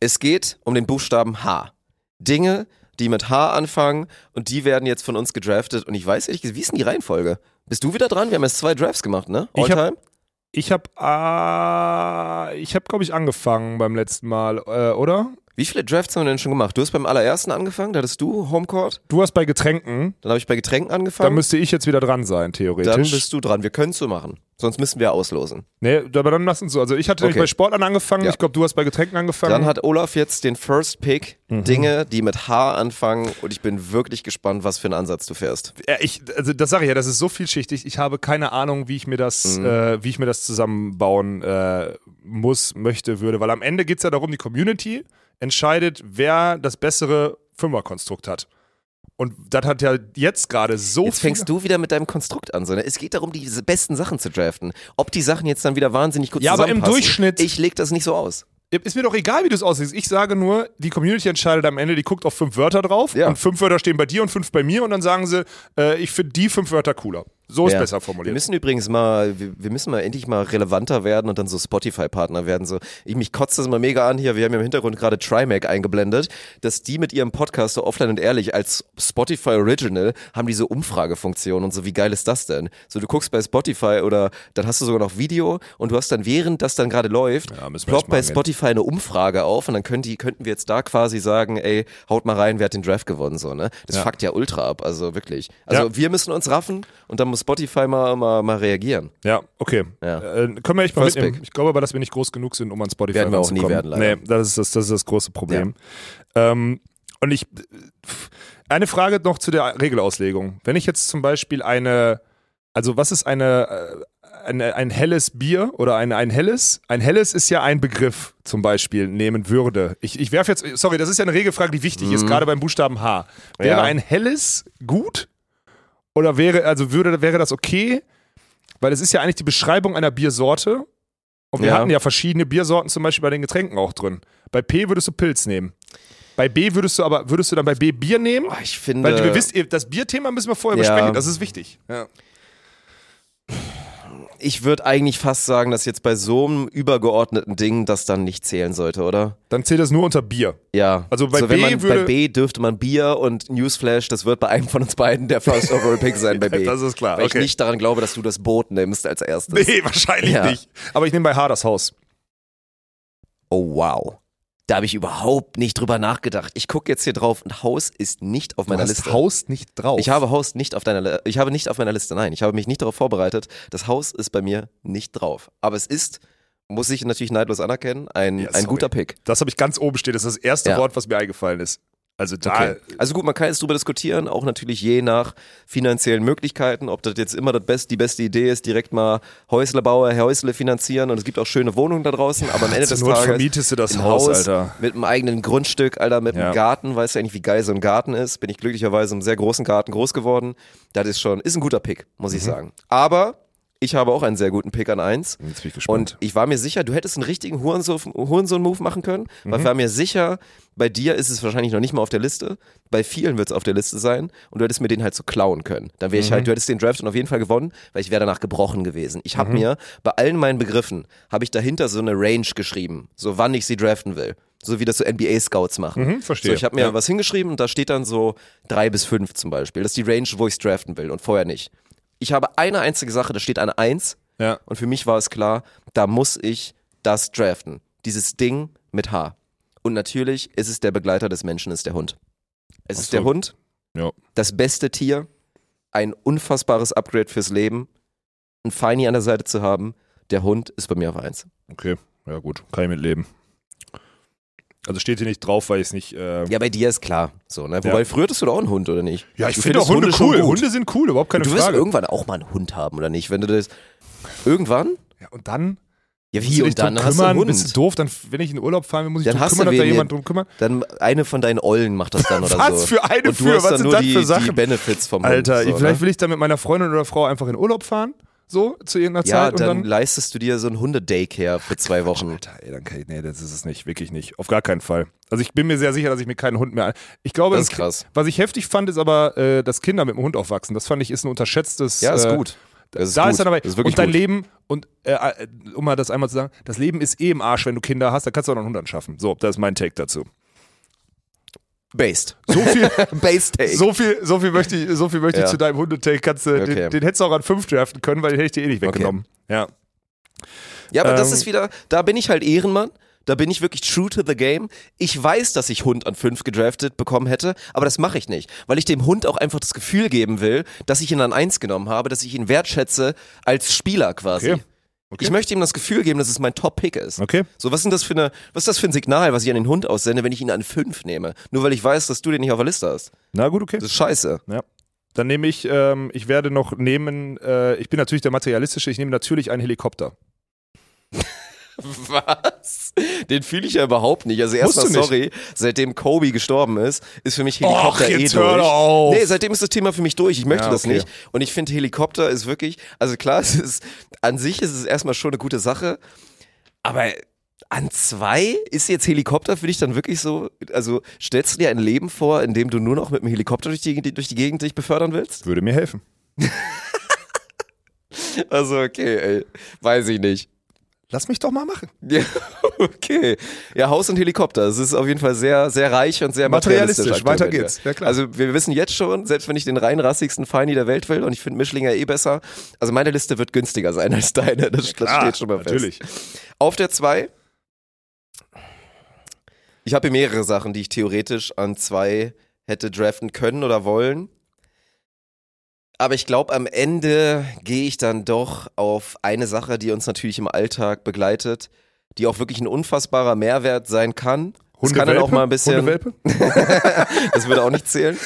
es geht um den Buchstaben H. Dinge, die mit H anfangen und die werden jetzt von uns gedraftet und ich weiß ehrlich wie ist denn die Reihenfolge? Bist du wieder dran? Wir haben jetzt zwei Drafts gemacht, ne? Ich hab- Alltime? Ich habe, äh, ich habe glaube ich angefangen beim letzten Mal, äh, oder? Wie viele Drafts haben wir denn schon gemacht? Du hast beim allerersten angefangen, da hattest du Homecourt, Du hast bei Getränken, dann habe ich bei Getränken da angefangen. müsste ich jetzt wieder dran sein, theoretisch. Dann bist du dran. Wir können es so machen. Sonst müssen wir auslosen. nee, aber dann lass uns so. Also ich hatte Okay. bei Sportlern angefangen, Ja. ich glaube, du hast bei Getränken angefangen. Dann hat Olaf jetzt den First Pick. Mhm. Dinge, die mit H anfangen. Und ich bin wirklich gespannt, was für einen Ansatz du fährst. Ja, ich, also das sage ich ja, das ist so vielschichtig. Ich habe keine Ahnung, wie ich mir das, Mhm. äh, wie ich mir das zusammenbauen äh, muss, möchte, würde. Weil am Ende geht es ja darum, die Community entscheidet, wer das bessere Fünferkonstrukt hat. Und das hat ja jetzt gerade so Jetzt fängst du wieder mit deinem Konstrukt an. So, ne? Es geht darum, diese besten Sachen zu draften. Ob die Sachen jetzt dann wieder wahnsinnig gut Ja, aber im zusammenpassen, Durchschnitt- Ich leg das nicht so aus. Ist mir doch egal, wie du es aussiehst. Ich sage nur, die Community entscheidet am Ende, die guckt auf fünf Wörter drauf Ja. und fünf Wörter stehen bei dir und fünf bei mir und dann sagen sie, äh, ich finde die fünf Wörter cooler. So ist Ja. besser Wir formuliert. müssen übrigens mal, wir, wir müssen mal endlich mal relevanter werden und dann so Spotify-Partner werden. So, ich mich kotzt das immer mega an hier. Wir haben ja im Hintergrund gerade Trimac eingeblendet, dass die mit ihrem Podcast so offline und ehrlich als Spotify Original haben diese Umfragefunktion und so. Wie geil ist das denn? So, du guckst bei Spotify oder dann hast du sogar noch Video und du hast dann während das dann gerade läuft, Ja, wir ploppt mal bei. Spotify eine Umfrage auf und dann können die, könnten wir jetzt da quasi sagen, ey, haut mal rein, wer hat den Draft gewonnen, so, ne? Das Ja. fuckt ja ultra ab, also wirklich. Also Ja. wir müssen uns raffen und dann muss Spotify mal, mal, mal reagieren. Ja, okay. Ja. Äh, können wir echt mal First mitnehmen. Pick. Ich glaube aber, dass wir nicht groß genug sind, um an Spotify Werden wir auch nie werden, leider. Nee, das ist das, das ist das große Problem. Ähm, und ich, eine Frage noch zu der Regelauslegung. Wenn ich jetzt zum Beispiel eine, also was ist eine, äh, eine ein helles Bier oder ein, ein helles? Ein helles ist ja ein Begriff zum Beispiel nehmen würde. Ich, ich werfe jetzt, sorry, das ist ja eine Regelfrage, die wichtig ist, gerade beim Buchstaben H. Wäre Mhm. Ja. ein helles gut? Oder wäre, also würde, wäre das okay? Weil es ist ja eigentlich die Beschreibung einer Biersorte. Und wir Ja. hatten ja verschiedene Biersorten zum Beispiel bei den Getränken auch drin. Bei P würdest du Pilz nehmen. Bei B würdest du aber, würdest du dann bei B Bier nehmen? Boah, ich finde. Weil ihr wisst, das Bierthema müssen wir vorher Ja. besprechen, das ist wichtig. Ja. Ich würde eigentlich fast sagen, dass jetzt bei so einem übergeordneten Ding das dann nicht zählen sollte, oder? Dann zählt das nur unter Bier. Ja. Also bei so, wenn B man, bei B dürfte man Bier und Newsflash, das wird bei einem von uns beiden der First Overall Pick sein bei [LAUGHS] B. Das ist klar, Weil okay. ich nicht daran glaube, dass du das Boot nimmst als erstes. Nee, wahrscheinlich Ja. nicht. Aber ich nehme bei H das Haus. Oh wow. Da habe ich überhaupt nicht drüber nachgedacht. Ich gucke jetzt hier drauf und Haus ist nicht auf meiner du hast Liste. Haus nicht drauf. Ich habe Haus nicht auf deiner Li- ich habe nicht auf meiner Liste. Nein, ich habe mich nicht darauf vorbereitet. Das Haus ist bei mir nicht drauf. Aber es ist, muss ich natürlich neidlos anerkennen, ein, Ja, ein guter Pick. Das habe ich ganz oben stehen. Das ist das erste Ja. Wort, was mir eingefallen ist. Also da. Okay. Also gut, man kann jetzt drüber diskutieren, auch natürlich je nach finanziellen Möglichkeiten, ob das jetzt immer das best, die beste Idee ist, direkt mal Häuslebauer, Häusle finanzieren und es gibt auch schöne Wohnungen da draußen, aber am Ende zur des Not Tages vermietest du das Haus, Haus Alter. mit einem eigenen Grundstück, Alter, mit Ja. einem Garten, weißt du eigentlich, wie geil so ein Garten ist? Bin ich glücklicherweise im sehr großen Garten groß geworden. Das ist schon, ist ein guter Pick, muss Mhm. ich sagen. Aber ich habe auch einen sehr guten Pick an eins. Jetzt bin ich Und ich war mir sicher, du hättest einen richtigen Hurensohn- Hurensohn-Move machen können, Mhm. weil ich war mir sicher, bei dir ist es wahrscheinlich noch nicht mal auf der Liste, bei vielen wird es auf der Liste sein und du hättest mir den halt so klauen können. Dann wäre ich Mhm. halt, du hättest den Draft dann auf jeden Fall gewonnen, weil ich wäre danach gebrochen gewesen. Ich Mhm. habe mir bei allen meinen Begriffen, habe ich dahinter so eine Range geschrieben, so wann ich sie draften will. So wie das so NBA-Scouts machen. Mhm, verstehe. So, ich habe mir Ja. was hingeschrieben und da steht dann so drei bis fünf zum Beispiel. Das ist die Range, wo ich draften will und vorher nicht. Ich habe eine einzige Sache, da steht eine Eins Ja. und für mich war es klar, da muss ich das draften. Dieses Ding mit H. Und natürlich ist es der Begleiter des Menschen, ist der Hund. Es Ach ist so. der Hund, Ja. das beste Tier, ein unfassbares Upgrade fürs Leben, ein Feini an der Seite zu haben. Der Hund ist bei mir auf eins. Okay, ja gut, kann ich mit leben. Also steht hier nicht drauf, weil ich es nicht. Äh Ja, bei dir ist klar. So, ne? Wobei, Ja. früher hattest du doch auch einen Hund, oder nicht? Ja, ich Du finde auch Hunde schon cool. Hunde sind cool, überhaupt keine du wirst Frage. irgendwann auch mal einen Hund haben, oder nicht? Wenn du das. Irgendwann? Ja, und dann? Ja, wie und dann hast du einen kümmern? Bist du Hund. doof? Dann, wenn ich in Urlaub fahren will, muss ich Dann drum kümmern, dass da jemand drum kümmert. Dann eine von deinen Ollen macht das dann oder Was so. für eine und du für? hast Was dann sind nur das die, für die Sachen? Benefits vom Alter, Hund. So, vielleicht ne? will ich dann mit meiner Freundin oder Frau einfach in Urlaub fahren. So, zu irgendeiner Ja, Zeit. und dann, dann leistest du dir so ein Hunde-Daycare für zwei Wochen. Alter, ey, dann kann ich, nee, das ist es nicht, wirklich nicht. Auf gar keinen Fall. Also ich bin mir sehr sicher, dass ich mir keinen Hund mehr. Ich glaube, Das ist krass. was ich heftig fand, ist aber, äh, dass Kinder mit dem Hund aufwachsen. Das fand ich ist ein unterschätztes. Ja, ist äh, gut. Das ist da gut. ist dann aber, Das ist und dein gut. Leben, und äh, äh, um mal das einmal zu sagen, das Leben ist eh im Arsch, wenn du Kinder hast, da kannst du auch noch einen Hund anschaffen. So, das ist mein Take dazu. Based. So viel, [LAUGHS] Based Take. so viel, so viel möchte ich, so viel möchte Ja. ich zu deinem Hundetake. Kannst du, Okay. den, den hättest du auch an fünf draften können, weil den hätte ich dir eh nicht weggenommen. Ja. Ja, aber das Ähm, ist wieder, da bin ich halt Ehrenmann. Da bin ich wirklich true to the game. Ich weiß, dass ich Hund an fünf gedraftet bekommen hätte, aber das mache ich nicht, weil ich dem Hund auch einfach das Gefühl geben will, dass ich ihn an eins genommen habe, dass ich ihn wertschätze als Spieler quasi. Okay. Okay. Ich möchte ihm das Gefühl geben, dass es mein Top-Pick ist. Okay. So, was ist denn das für eine, was ist das für ein Signal, was ich an den Hund aussende, wenn ich ihn an fünf nehme? Nur weil ich weiß, dass du den nicht auf der Liste hast. Na gut, okay. Das ist scheiße. Ja. Dann nehme ich, ähm, ich werde noch nehmen, äh, ich bin natürlich der Materialistische, ich nehme natürlich einen Helikopter. [LAUGHS] Was? Den fühle ich ja überhaupt nicht. Also erstmal sorry, seitdem Kobe gestorben ist, ist für mich Helikopter Och, eh durch. auf. Nee, seitdem ist das Thema für mich durch. Ich möchte Ja, das okay. nicht. Und ich finde Helikopter ist wirklich, also klar, [LAUGHS] es ist an sich ist es erstmal schon eine gute Sache, aber an zwei ist jetzt Helikopter für dich dann wirklich so, also stellst du dir ein Leben vor, in dem du nur noch mit dem Helikopter durch die, durch die Gegend dich befördern willst? Würde mir helfen. [LAUGHS] Also okay, ey, weiß ich nicht. Lass mich doch mal machen. [LAUGHS] Ja, okay. Ja, Haus und Helikopter. Es ist auf jeden Fall sehr, sehr reich und sehr materialistisch. Materialistisch. Weiter geht's. Ja, klar. Also wir wissen jetzt schon, selbst wenn ich den rein rassigsten Feini der Welt will und ich finde Mischlinger eh besser, also meine Liste wird günstiger sein als deine. Das, das Ah, steht schon mal natürlich. fest. Auf der 2. Ich habe hier mehrere Sachen, die ich theoretisch an zwei hätte draften können oder wollen. Aber ich glaube, am Ende gehe ich dann doch auf eine Sache, die uns natürlich im Alltag begleitet, die auch wirklich ein unfassbarer Mehrwert sein kann. Das kann dann auch mal ein bisschen. [LAUGHS] Das würde auch nicht zählen.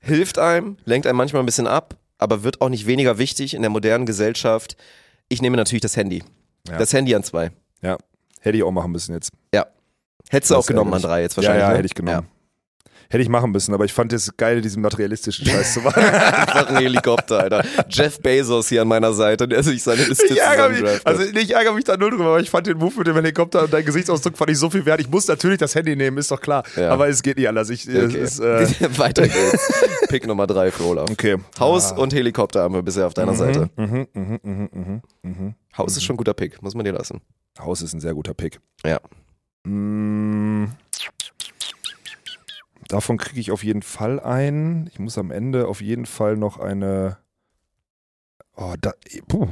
Hilft einem, lenkt einem manchmal ein bisschen ab, aber wird auch nicht weniger wichtig in der modernen Gesellschaft. Ich nehme natürlich das Handy. Ja. Das Handy an zwei. Ja. Hätte ich auch machen müssen jetzt. Ja. Hättest du auch genommen an drei jetzt Ja, wahrscheinlich. ja, ne? hätte ich genommen. Hätte ich machen müssen, aber ich fand es geil, diesen materialistischen Scheiß zu machen. [LAUGHS] Einfach ein Helikopter, Alter. Jeff Bezos hier an meiner Seite, der sich seine Liste Ich ärgere, mich, zusammendraftet. also nee, ich ärgere mich da null drüber, aber ich fand den Move mit dem Helikopter und dein Gesichtsausdruck fand ich so viel wert. Ich muss natürlich das Handy nehmen, ist doch klar. Ja. Aber es geht nicht anders. Ich, es Okay. ist, äh, [LAUGHS] Weiter geht's. Pick Nummer drei für Olaf. okay. Haus und Helikopter haben wir bisher auf deiner Seite. Mhm, mhm, mhm, mhm, mhm. Haus ist schon ein guter Pick, muss man dir lassen. Haus ist ein sehr guter Pick. Ja. Mm, Davon kriege ich auf jeden Fall ein. Ich muss am Ende auf jeden Fall noch eine. Oh, da. Puh.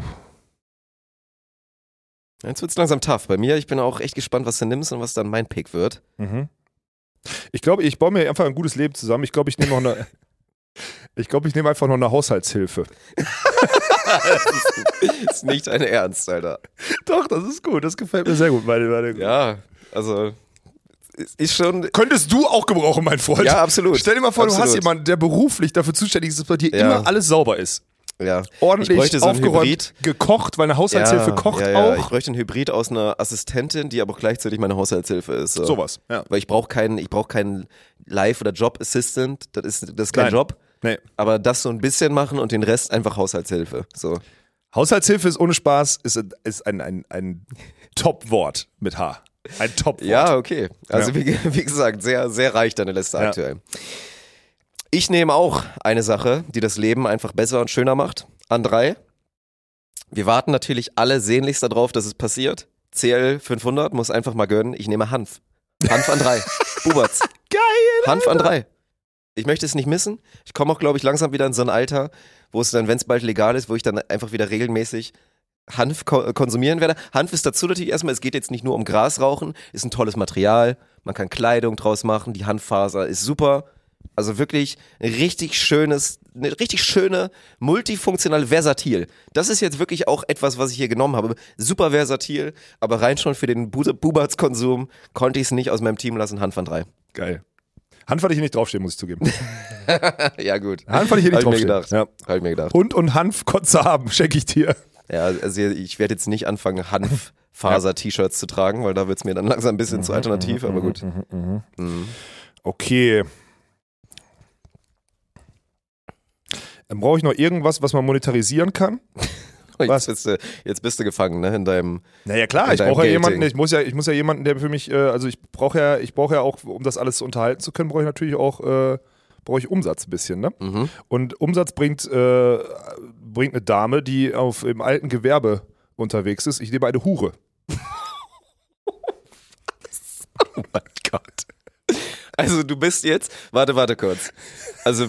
Jetzt wird's langsam tough. Bei mir, ich bin auch echt gespannt, was du nimmst und was dann mein Pick wird. Mhm. Ich glaube, ich baue mir einfach ein gutes Leben zusammen. Ich glaube, ich nehme noch eine. [LAUGHS] Ich glaube, ich nehme einfach noch eine Haushaltshilfe. ist nicht dein Ernst, Alter. Doch, das ist gut. Das gefällt mir sehr gut. Meine, meine Ja, also ist- schon. Könntest du auch gebrauchen, mein Freund. Ja, absolut. Stell dir mal vor, du hast Absolut. jemanden, der beruflich dafür zuständig ist, dass bei dir Ja. immer alles sauber ist. Ja. Ordentlich Ich so aufgeräumt, Hybrid. gekocht, weil eine Haushaltshilfe kocht ja, ja. Ich auch. bräuchte einen Hybrid aus einer Assistentin, die aber auch gleichzeitig meine Haushaltshilfe ist. So. Sowas, ja. Weil ich brauche keinen, ich brauche keinen Live- oder Job-Assistant. Das ist, das ist kein Nein. Job. Nee. Aber das so ein bisschen machen und den Rest einfach Haushaltshilfe. So. Haushaltshilfe ist ohne Spaß, ist, ist ein, ein, ein Top-Wort mit H. Ein Top-Wort. Ja, okay. Also Ja. Wie, [LAUGHS] wie gesagt, sehr, sehr reich deine Liste Ja. aktuell. Ich nehme auch eine Sache, die das Leben einfach besser und schöner macht. An drei. Wir warten natürlich alle sehnlichst darauf, dass es passiert. CL 500 muss einfach mal gönnen. Ich nehme Hanf. Hanf an drei. [LAUGHS] Buberts. Geil! Hanf an drei. Ich möchte es nicht missen. Ich komme auch, glaube ich, langsam wieder in so ein Alter, wo es dann, wenn es bald legal ist, wo ich dann einfach wieder regelmäßig Hanf ko äh, konsumieren werde. Hanf ist dazu natürlich erstmal, es geht jetzt nicht nur um Grasrauchen, ist ein tolles Material, man kann Kleidung draus machen, die Hanffaser ist super. Also wirklich ein richtig schönes, eine richtig schöne, multifunktional versatil. Das ist jetzt wirklich auch etwas, was ich hier genommen habe. Super versatil, aber rein schon für den Bu- Bubatz-Konsum konnte ich es nicht aus meinem Team lassen, Hanf an 3. Geil. Hanf hatte ich hier nicht draufstehen, muss ich zugeben. [LAUGHS] ja, gut. Hanf hatte ich hier nicht Hab ich mir draufstehen. gedacht. Ja. Hab ich mir gedacht. Hund und Hanf du haben, schenke ich dir. Ja, also ich werde jetzt nicht anfangen, Hanffaser-T-Shirts zu tragen, weil da wird es mir dann langsam ein bisschen zu alternativ, aber gut. Mhm. Okay. Dann brauche ich noch irgendwas, was man monetarisieren kann. [LAUGHS] Was? Jetzt, bist du, jetzt bist du gefangen, ne, in deinem. Naja klar, ich brauche ja jemanden, ich muss ja, ich muss ja jemanden, der für mich, äh, also ich brauche ja, ich brauche ja auch, um das alles unterhalten zu können, brauche ich natürlich auch, äh, brauche ich Umsatz ein bisschen, ne? Mhm. Und Umsatz bringt, äh, bringt eine Dame, die auf im alten Gewerbe unterwegs ist. Ich nehme eine Hure. [LAUGHS] Oh mein Gott. Also du bist jetzt, warte, warte kurz. Also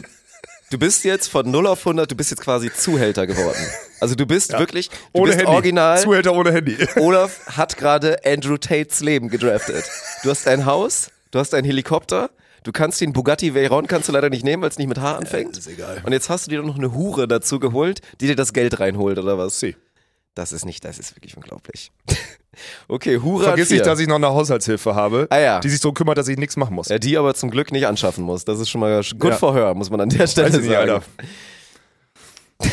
du bist jetzt von 0 auf 100, du bist jetzt quasi Zuhälter geworden. Also du bist wirklich, du Ohne bist Handy. original. Zuhälter ohne Handy. [LAUGHS] Olaf hat gerade Andrew Tates Leben gedraftet. Du hast ein Haus, du hast einen Helikopter, du kannst den Bugatti Veyron kannst du leider nicht nehmen, weil es nicht mit H anfängt. ist egal. Und jetzt hast du dir noch eine Hure dazu geholt, die dir das Geld reinholt oder was? Sie. Das ist nicht, das ist wirklich unglaublich. [LAUGHS] okay, Hure Vergiss nicht, dass ich noch eine Haushaltshilfe habe, Ah ja. die sich darum kümmert, dass ich nichts machen muss. Ja, die aber zum Glück nicht anschaffen muss. Das ist schon mal gut Ja. Verhör, muss man an der Stelle nicht, sagen. Alter. [LAUGHS]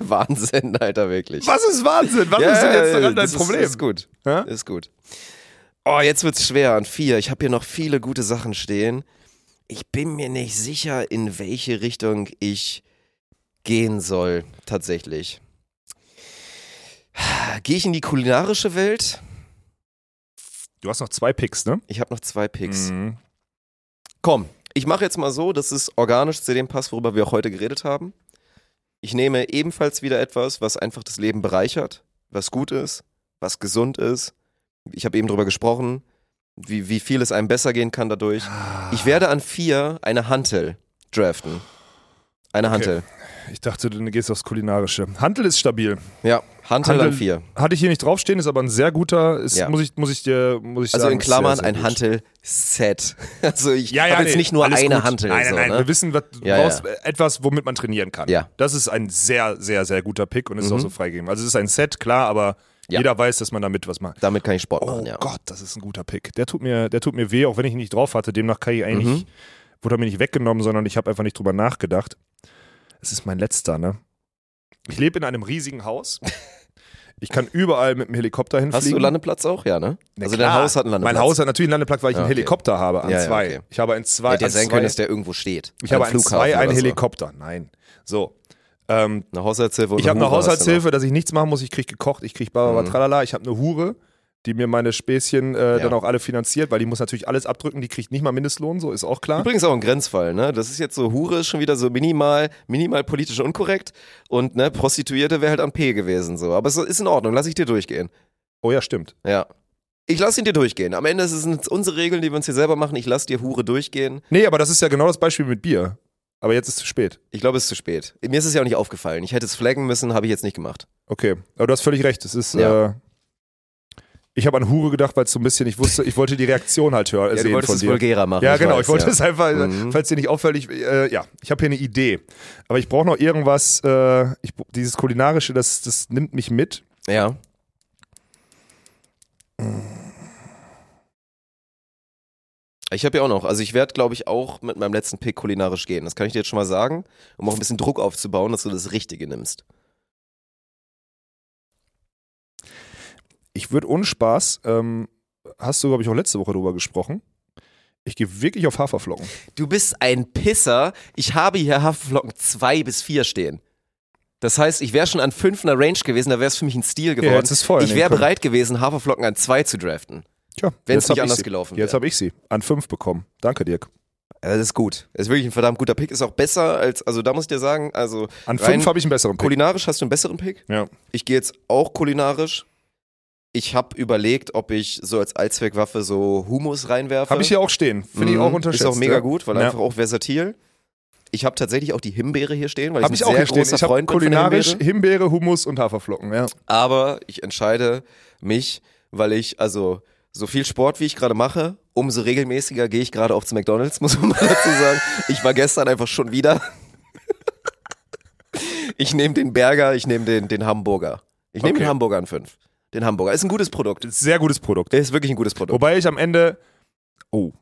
Wahnsinn, Alter, wirklich. Was ist Wahnsinn? Was Ja, ist denn jetzt daran dein Problem? Ist, ist gut. Hä? Ist gut. Oh, jetzt wird's schwer an vier. Ich habe hier noch viele gute Sachen stehen. Ich bin mir nicht sicher, in welche Richtung ich gehen soll, tatsächlich. [SIGHS] Gehe ich in die kulinarische Welt? Du hast noch zwei Picks, ne? Ich habe noch zwei Picks. Mhm. Komm, ich mache jetzt mal so, dass es organisch zu dem passt, worüber wir auch heute geredet haben. Ich nehme ebenfalls wieder etwas, was einfach das Leben bereichert, was gut ist, was gesund ist. Ich habe eben drüber gesprochen, wie, wie viel es einem besser gehen kann dadurch. Ich werde an vier eine Hantel draften. Eine Hantel. Ich dachte, du gehst aufs Kulinarische. Hantel ist stabil. Ja, Hantel, Hantel- an vier. Hatte ich hier nicht draufstehen, ist aber ein sehr guter, ist, Ja. muss, ich, muss ich dir muss ich Also sagen, in Klammern sehr, sehr ein. Hantel-Set. [LAUGHS] Also ich Ja, ja, habe jetzt nee, nicht nur eine gut. Hantel. Nein, nein, so, nein. ne? Wir wissen, was, Ja, brauchst etwas, womit man trainieren kann. Ja. Das ist ein sehr, sehr, sehr guter Pick und ist Mhm. auch so freigegeben. Also es ist ein Set, klar, aber Ja. jeder weiß, dass man damit was macht. Damit kann ich Sport Oh machen, ja. Gott, das ist ein guter Pick. Der tut mir, der tut mir weh, auch wenn ich ihn nicht drauf hatte. Demnach kann ich eigentlich, Mhm. wurde er mir nicht weggenommen, sondern ich habe einfach nicht drüber nachgedacht. Es ist mein letzter, ne? Ich lebe in einem riesigen Haus. [LAUGHS] Ich kann überall mit dem Helikopter hinfliegen. Hast du Landeplatz auch? Ja, ne? Na also klar. dein Haus hat einen Landeplatz. Mein Haus hat natürlich einen Landeplatz, weil ich Ah, einen okay. Helikopter habe an Ja, ja, zwei. okay. Ich habe ein zwei. Hätte ja sein können, dass der irgendwo steht. Ich habe an zwei einen oder so. Helikopter. Nein. So. Ähm, Eine Haushaltshilfe und ich habe eine Haushaltshilfe, dass ich nichts machen muss. Ich kriege gekocht, ich kriege Baba Mhm. Tralala. Ich habe eine Hure, die mir meine Späßchen äh, Ja. dann auch alle finanziert, weil die muss natürlich alles abdrücken. Die kriegt nicht mal Mindestlohn, so ist auch klar. Übrigens auch ein Grenzfall, ne? Das ist jetzt so, Hure ist schon wieder so minimal, minimal politisch unkorrekt und ne, Prostituierte wäre halt an P gewesen so. Aber es ist in Ordnung, lass ich dir durchgehen. Oh ja, stimmt. Ja. Ich lass ihn dir durchgehen. Am Ende ist es unsere Regeln, die wir uns hier selber machen. Ich lass dir Hure durchgehen. Nee, aber das ist ja genau das Beispiel mit Bier. Aber jetzt ist es zu spät. Ich glaube, es ist zu spät. Mir ist es ja auch nicht aufgefallen. Ich hätte es flaggen müssen, habe ich jetzt nicht gemacht. Okay, aber du hast völlig recht. Es ist. Ja. Äh, ich habe an Hure gedacht, weil es so ein bisschen, ich wusste, ich wollte die Reaktion halt hören. Ja, du wolltest von es dir. vulgärer machen. Ja, ich genau. weiß, ich wollte ja. es einfach, Mhm. falls dir nicht auffällig, äh, ja, ich habe hier eine Idee. Aber ich brauche noch irgendwas, äh, ich, dieses kulinarische, das, das nimmt mich mit. Ja. Ich habe ja auch noch, also ich werde, glaube ich, auch mit meinem letzten Pick kulinarisch gehen. Das kann ich dir jetzt schon mal sagen, um auch ein bisschen Druck aufzubauen, dass du das Richtige nimmst. Ich würde ohne Spaß, ähm, hast du, glaube ich, auch letzte Woche drüber gesprochen. Ich gehe wirklich auf Haferflocken. Du bist ein Pisser. Ich habe hier Haferflocken zwei bis vier stehen. Das heißt, ich wäre schon an fünf in der Range gewesen, da wäre es für mich ein Stil geworden. hättest es vorher ich nehmen wäre bereit gewesen, Haferflocken an zwei zu draften. Tja, jetzt hab nicht ich anders sie. gelaufen Jetzt wäre. habe ich sie an fünf bekommen. Danke, Dirk. Ja, das ist gut. Das ist wirklich ein verdammt guter Pick. Ist auch besser als, also da muss ich dir sagen, also An fünf habe ich einen besseren Pick. kulinarisch hast du einen besseren Pick. Ja. Ich gehe jetzt auch kulinarisch. Ich habe überlegt, ob ich so als Allzweckwaffe so Humus reinwerfe. Habe ich hier auch stehen. Finde ich Mhm. auch unterschätzt. Ist auch mega ja. gut, weil ja. einfach auch versatil. Ich habe tatsächlich auch die Himbeere hier stehen, weil Habe ich ich ein auch sehr großer Ich habe Freund kulinarisch Himbeere. Himbeere, Hummus und Haferflocken, ja. Aber ich entscheide mich, weil ich, also so viel Sport, wie ich gerade mache, umso regelmäßiger gehe ich gerade auch zu McDonalds, [LAUGHS] muss man mal dazu sagen. Ich war gestern einfach schon wieder. [LAUGHS] Ich nehme den Burger, ich nehme den, den Hamburger. Ich nehme Okay. den Hamburger an 5. Den Hamburger. Ist ein gutes Produkt. Sehr gutes Produkt. Ist wirklich ein gutes Produkt. Wobei ich am Ende. Oh.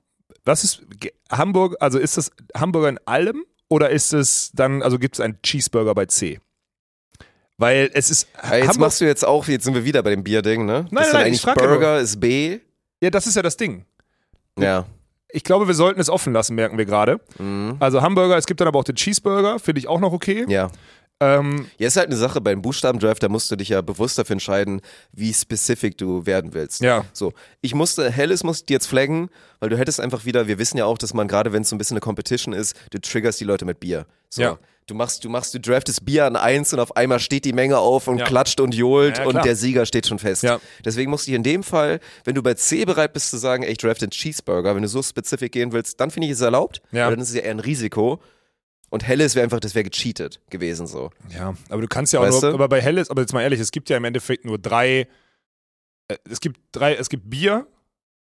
Was ist. Hamburg, also ist das Hamburger in allem oder ist es dann, also gibt es einen Cheeseburger bei C? Weil es ist. Ja, jetzt Hamburg, machst du jetzt auch, jetzt sind wir wieder bei dem Bierding, ne? Nein, ist nein, ich eigentlich ja nur. Burger ist B. ja, das ist ja das Ding. Ja. Ich glaube, wir sollten es offen lassen, merken wir gerade. Mhm. Also Hamburger, es gibt dann aber auch den Cheeseburger, finde ich auch noch okay. Ja. Ähm, Ja, ist halt eine Sache beim Buchstabendraft, da musst du dich ja bewusst dafür entscheiden, wie specific du werden willst. ja. So, ich musste, Helles musste jetzt flaggen, weil du hättest einfach wieder, wir wissen ja auch, dass man gerade, wenn es so ein bisschen eine Competition ist, du triggerst die Leute mit Bier. So. Ja. Du machst, du machst, du draftest Bier an eins und auf einmal steht die Menge auf und Ja. klatscht und johlt Ja, und der Sieger steht schon fest. Ja. Deswegen musste ich in dem Fall, wenn du bei C bereit bist zu sagen, ey, ich draft den Cheeseburger, wenn du so spezifisch gehen willst, dann finde ich es erlaubt, Ja. weil dann ist es ja eher ein Risiko. Und Helles wäre einfach, das wäre gecheatet gewesen so. Ja, aber du kannst ja auch Weißt nur, du? aber bei Helles, aber jetzt mal ehrlich, es gibt ja im Endeffekt nur drei, äh, es gibt drei, es gibt Bier,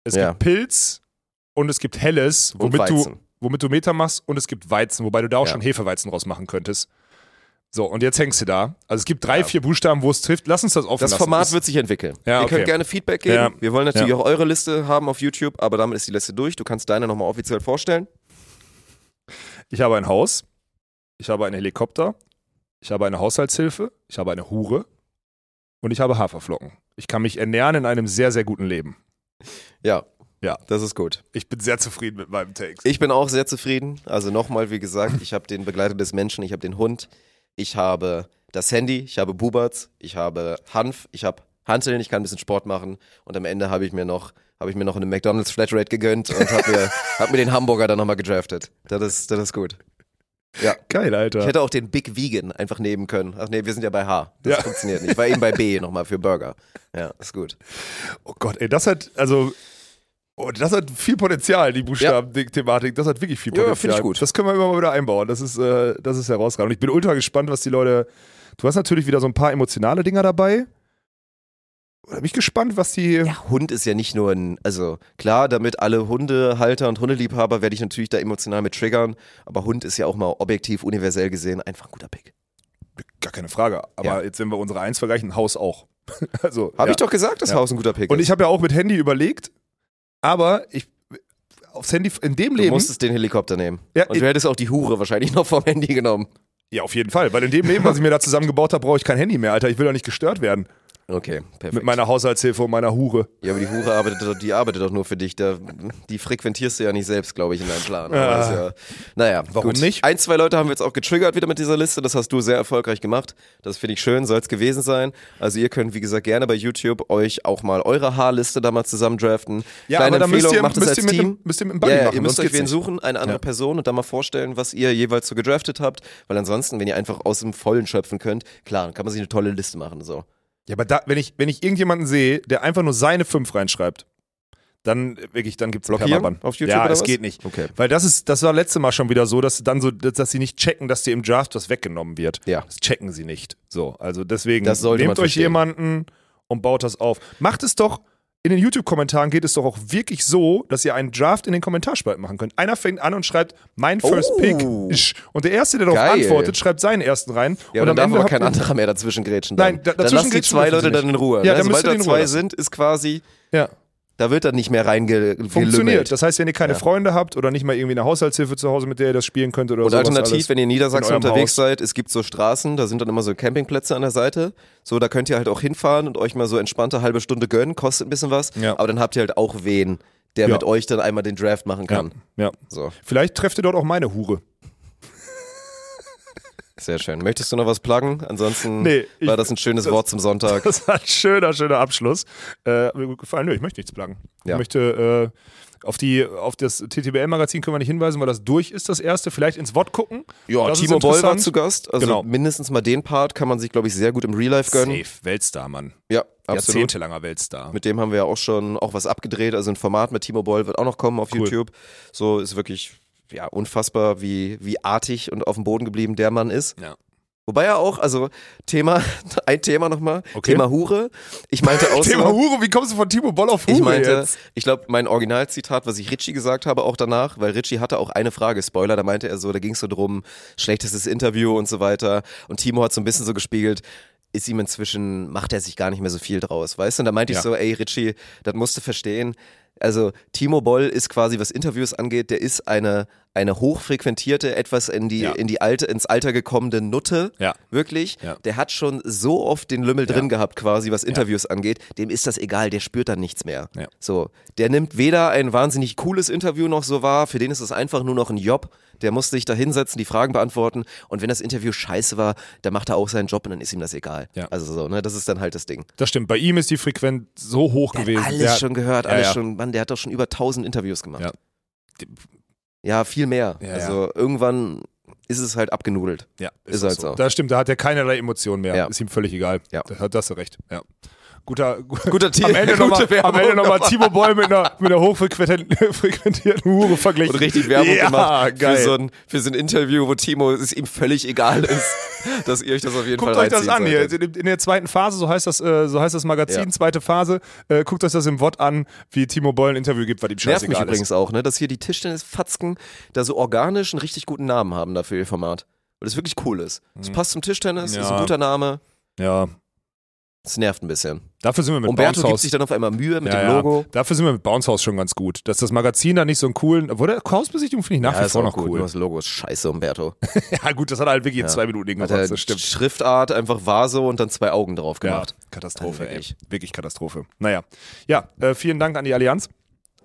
es Ja. gibt Pilz und es gibt Helles, womit du, womit du Meter machst und es gibt Weizen, wobei du da auch Ja. schon Hefeweizen draus machen könntest. So, und jetzt hängst du da. Also es gibt drei, Ja. vier Buchstaben, wo es trifft. Lass uns das offen Das lassen. Format wird sich entwickeln. Ja, Ihr okay. könnt gerne Feedback geben. Ja. Wir wollen natürlich auch eure Liste haben auf YouTube, aber damit ist die Liste durch. Du kannst deine nochmal offiziell vorstellen. Ich habe ein Haus, ich habe einen Helikopter, ich habe eine Haushaltshilfe, ich habe eine Hure und ich habe Haferflocken. Ich kann mich ernähren in einem sehr, sehr guten Leben. Ja. Ja. Das ist gut. Ich bin sehr zufrieden mit meinem Text. Ich bin auch sehr zufrieden. Also nochmal, wie gesagt, ich habe den Begleiter des Menschen, ich habe den Hund, ich habe das Handy, ich habe Buberts, ich habe Hanf, ich habe Hanteln, ich kann ein bisschen Sport machen und am Ende habe ich mir noch habe ich mir noch eine McDonald's Flatrate gegönnt und habe mir, [LAUGHS] hab mir den Hamburger dann nochmal gedraftet. Das ist, das ist gut. Geil, Alter. Ich hätte auch den Big Vegan einfach nehmen können. Ach nee, wir sind ja bei H. Das Ja. funktioniert nicht. Ich war eben bei B [LAUGHS] nochmal für Burger. Ja, ist gut. oh Gott, ey, das hat, also, oh, das hat viel Potenzial, die Buchstaben-Thematik. Das hat wirklich viel Ja, Potenzial. find ich gut. Das können wir immer mal wieder einbauen. Das ist, äh, das ist herausragend. Und ich bin ultra gespannt, was die Leute. Du hast natürlich wieder so ein paar emotionale Dinger dabei. Da bin ich gespannt, was die. Ja, Hund ist ja nicht nur ein, also klar, damit alle Hundehalter und Hundeliebhaber werde ich natürlich da emotional mit triggern, aber Hund ist ja auch mal objektiv, universell gesehen einfach ein guter Pick. Gar keine Frage. Aber Ja. jetzt, wenn wir unsere Eins vergleichen, Haus auch. [LAUGHS] also, Habe ja. ich doch gesagt, dass Ja. Haus ein guter Pick Und ist. ich habe ja auch mit Handy überlegt, aber ich. Aufs Handy in dem du Leben. musstest den Helikopter nehmen. Ja, und du hättest auch die Hure wahrscheinlich noch vom Handy genommen. Ja, auf jeden Fall. Weil in dem Leben, was ich mir da zusammengebaut habe, brauche ich kein Handy mehr, Alter. Ich will doch nicht gestört werden. Okay, perfekt. Mit meiner Haushaltshilfe und meiner Hure. ja, aber die Hure arbeitet, doch- die arbeitet doch nur für dich. Da, die frequentierst du ja nicht selbst, glaube ich, in deinem Plan. Aber Ah. ja, naja, Warum gut. nicht? Ein, zwei Leute haben wir jetzt auch getriggert wieder mit dieser Liste. Das hast du sehr erfolgreich gemacht. Das finde ich schön, soll es gewesen sein. Also ihr könnt, wie gesagt, gerne bei YouTube euch auch mal eure Haarliste da mal zusammen draften. Ja, Kleine aber dann müsst Empfehlung, ihr, macht es als Team. Müsst ihr mit einem Buddy Ja, ja, machen. ihr müsst euch wen nicht. suchen, eine andere Ja. Person und dann mal vorstellen, was ihr jeweils so gedraftet habt. Weil ansonsten, wenn ihr einfach aus dem Vollen schöpfen könnt, klar, dann kann man sich eine tolle Liste machen. So. Ja, aber da, wenn, ich, wenn ich irgendjemanden sehe, der einfach nur seine fünf reinschreibt, dann äh, wirklich, dann gibt's Blockieren auf YouTube Ja, es was? geht nicht. Okay. Weil das ist, das war letztes Mal schon wieder so, dass dann so, dass, sie nicht checken, dass dir im Draft was weggenommen wird. Ja. Das checken sie nicht. So, also deswegen Das nehmt euch verstehen. jemanden und baut das auf. Macht es doch. In den YouTube-Kommentaren geht es doch auch wirklich so, dass ihr einen Draft in den Kommentarspalten machen könnt. Einer fängt an und schreibt, mein First Oh. Pick ist. Und der Erste, der darauf antwortet, schreibt seinen ersten rein. Ja, und aber dann darf aber habt kein anderer mehr dazwischen grätschen. Dann. Nein, da- dann dazwischen lass die zwei Leute dann in Ruhe. Ja, ne? dann Sobald da zwei sind, ist quasi, Ja. Da wird dann nicht mehr reingelümmelt. Funktioniert. Das heißt, wenn ihr keine Ja. Freunde habt oder nicht mal irgendwie eine Haushaltshilfe zu Hause, mit der ihr das spielen könnt oder Und sowas alternativ, wenn ihr in Niedersachsen in unterwegs Haus. seid, es gibt so Straßen, da sind dann immer so Campingplätze an der Seite. So, da könnt ihr halt auch hinfahren und euch mal so entspannte halbe Stunde gönnen, kostet ein bisschen was. Ja. Aber dann habt ihr halt auch wen, der Ja. mit euch dann einmal den Draft machen kann. ja. So, Vielleicht trefft ihr dort auch meine Hure. Sehr schön. Möchtest du noch was pluggen? Ansonsten Nee, ich- war das ein schönes das- Wort zum Sonntag. [LAUGHS] Das war ein schöner, schöner Abschluss. Äh, mir gut gefallen. Nö, ich möchte nichts pluggen. Ja. Ich möchte äh, auf, die, auf das TTBL-Magazin können wir nicht hinweisen, weil das durch ist, das erste. Vielleicht ins Wort gucken. Ja, Das Timo Boll war zu Gast. Also Genau. mindestens mal den Part kann man sich, glaube ich, sehr gut im Real Life gönnen. Safe. Weltstar, Mann. Ja, absolut. Jahrzehntelanger Weltstar. Mit dem haben wir ja auch schon auch was abgedreht. Also ein Format mit Timo Boll wird auch noch kommen auf Cool. YouTube. So ist wirklich, ja, unfassbar, wie, wie artig und auf dem Boden geblieben der Mann ist. Ja. Wobei er auch, also Thema, [LAUGHS] ein Thema nochmal, Okay. Thema Hure. Ich meinte auch [LAUGHS] Thema so, Hure, wie kommst du von Timo Boll auf Hure ich meinte, jetzt? ich glaube, mein Originalzitat, was ich Richie gesagt habe, auch danach, weil Richie hatte auch eine Frage, Spoiler, da meinte er so, da ging es so drum, schlechtestes Interview und so weiter. Und Timo hat so ein bisschen so gespiegelt, ist ihm inzwischen, macht er sich gar nicht mehr so viel draus, weißt du? Und da meinte Ja. ich so, ey Richie, das musst du verstehen. Also Timo Boll ist quasi, was Interviews angeht, der ist eine, eine hochfrequentierte, etwas in die, Ja. in die alte, ins Alter gekommene Nutte. Ja. Wirklich. Ja. Der hat schon so oft den Lümmel Ja. drin gehabt, quasi, was Interviews angeht. Dem ist das egal, der spürt dann nichts mehr. Ja. So, der nimmt weder ein wahnsinnig cooles Interview noch so wahr, für den ist es einfach nur noch ein Job. Der muss sich da hinsetzen, die Fragen beantworten und wenn das Interview scheiße war, dann macht er auch seinen Job und dann ist ihm das egal. Ja. Also so, ne, das ist dann halt das Ding. Das stimmt, bei ihm ist die Frequenz so hoch Der gewesen. hat alles Der schon gehört, Ja, alles ja. schon, Mann, der hat doch schon über 1000 Interviews gemacht. Ja. Ja, viel mehr. Ja, also irgendwann ist es halt abgenudelt. Ja, Ist auch halt so. Das stimmt, da hat er keinerlei Emotionen mehr. Ja. Ist ihm völlig egal. Ja. Da hat das recht. Ja. Guter, gu- Guter Tier- [LAUGHS] am Ende nochmal noch. Timo Boll mit einer, mit einer hochfrequentierten [LAUGHS] frequentierten Hure verglichen. Und richtig Werbung ja, gemacht geil. für so, ein, für so ein Interview, wo Timo es ihm völlig egal ist, [LAUGHS] dass ihr euch das auf jeden Guckt Fall euch das an hier. In, der zweiten Phase, so heißt das, äh, so heißt das Magazin, Ja. zweite Phase. Äh, guckt euch das im Wort an, wie Timo Boll ein Interview gibt, was ihm Nervt mich scheißegal übrigens ist. auch, ne, dass hier die Tischtennisfatzken da so organisch einen richtig guten Namen haben dafür ihr Format. Weil das wirklich cool ist. Es passt zum Tischtennis, ist Mhm. Ja. ein guter Name. Ja, Es nervt ein bisschen. dafür sind wir mit Umberto Bounce gibt House. sich dann auf einmal Mühe mit ja, dem ja. Logo. Dafür sind wir mit Bounce House schon ganz gut. Dass das Magazin da nicht so einen coolen, der Hausbesichtigung finde ich nach wie ist vor auch noch gut, cool. Das Logo ist scheiße, Umberto. [LAUGHS] Ja gut, das hat er halt wirklich in zwei Minuten er das stimmt. Schriftart einfach Vaso und dann zwei Augen drauf gemacht. Ja, Katastrophe, Also ey. wirklich. Wirklich Katastrophe. Naja. Ja, äh, vielen Dank an die Allianz,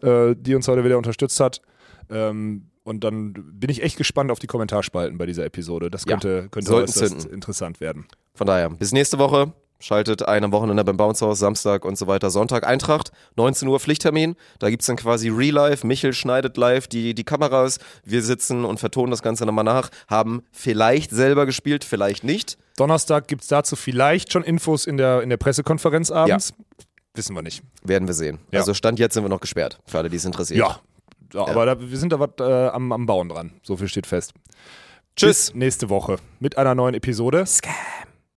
äh, die uns heute wieder unterstützt hat. Ähm, und dann bin ich echt gespannt auf die Kommentarspalten bei dieser Episode. Das Ja, könnte, könnte sollten äußerst zünden. interessant werden. Von daher, bis nächste Woche. Schaltet ein am Wochenende beim Bounce House, Samstag und so weiter. Sonntag Eintracht, 19 Uhr Pflichttermin. Da gibt's dann quasi Real Life. Michel schneidet live die, die Kameras. Wir sitzen und vertonen das Ganze nochmal nach. Haben vielleicht selber gespielt, vielleicht nicht. Donnerstag gibt es dazu vielleicht schon Infos in der, in der Pressekonferenz abends. Wissen wir nicht. Werden wir sehen. Ja. Also Stand jetzt sind wir noch gesperrt, für alle, die es interessiert. Ja. ja, Aber da, wir sind da was äh, am, am Bauen dran. So viel steht fest. Tschüss. Bis nächste Woche mit einer neuen Episode. Scam.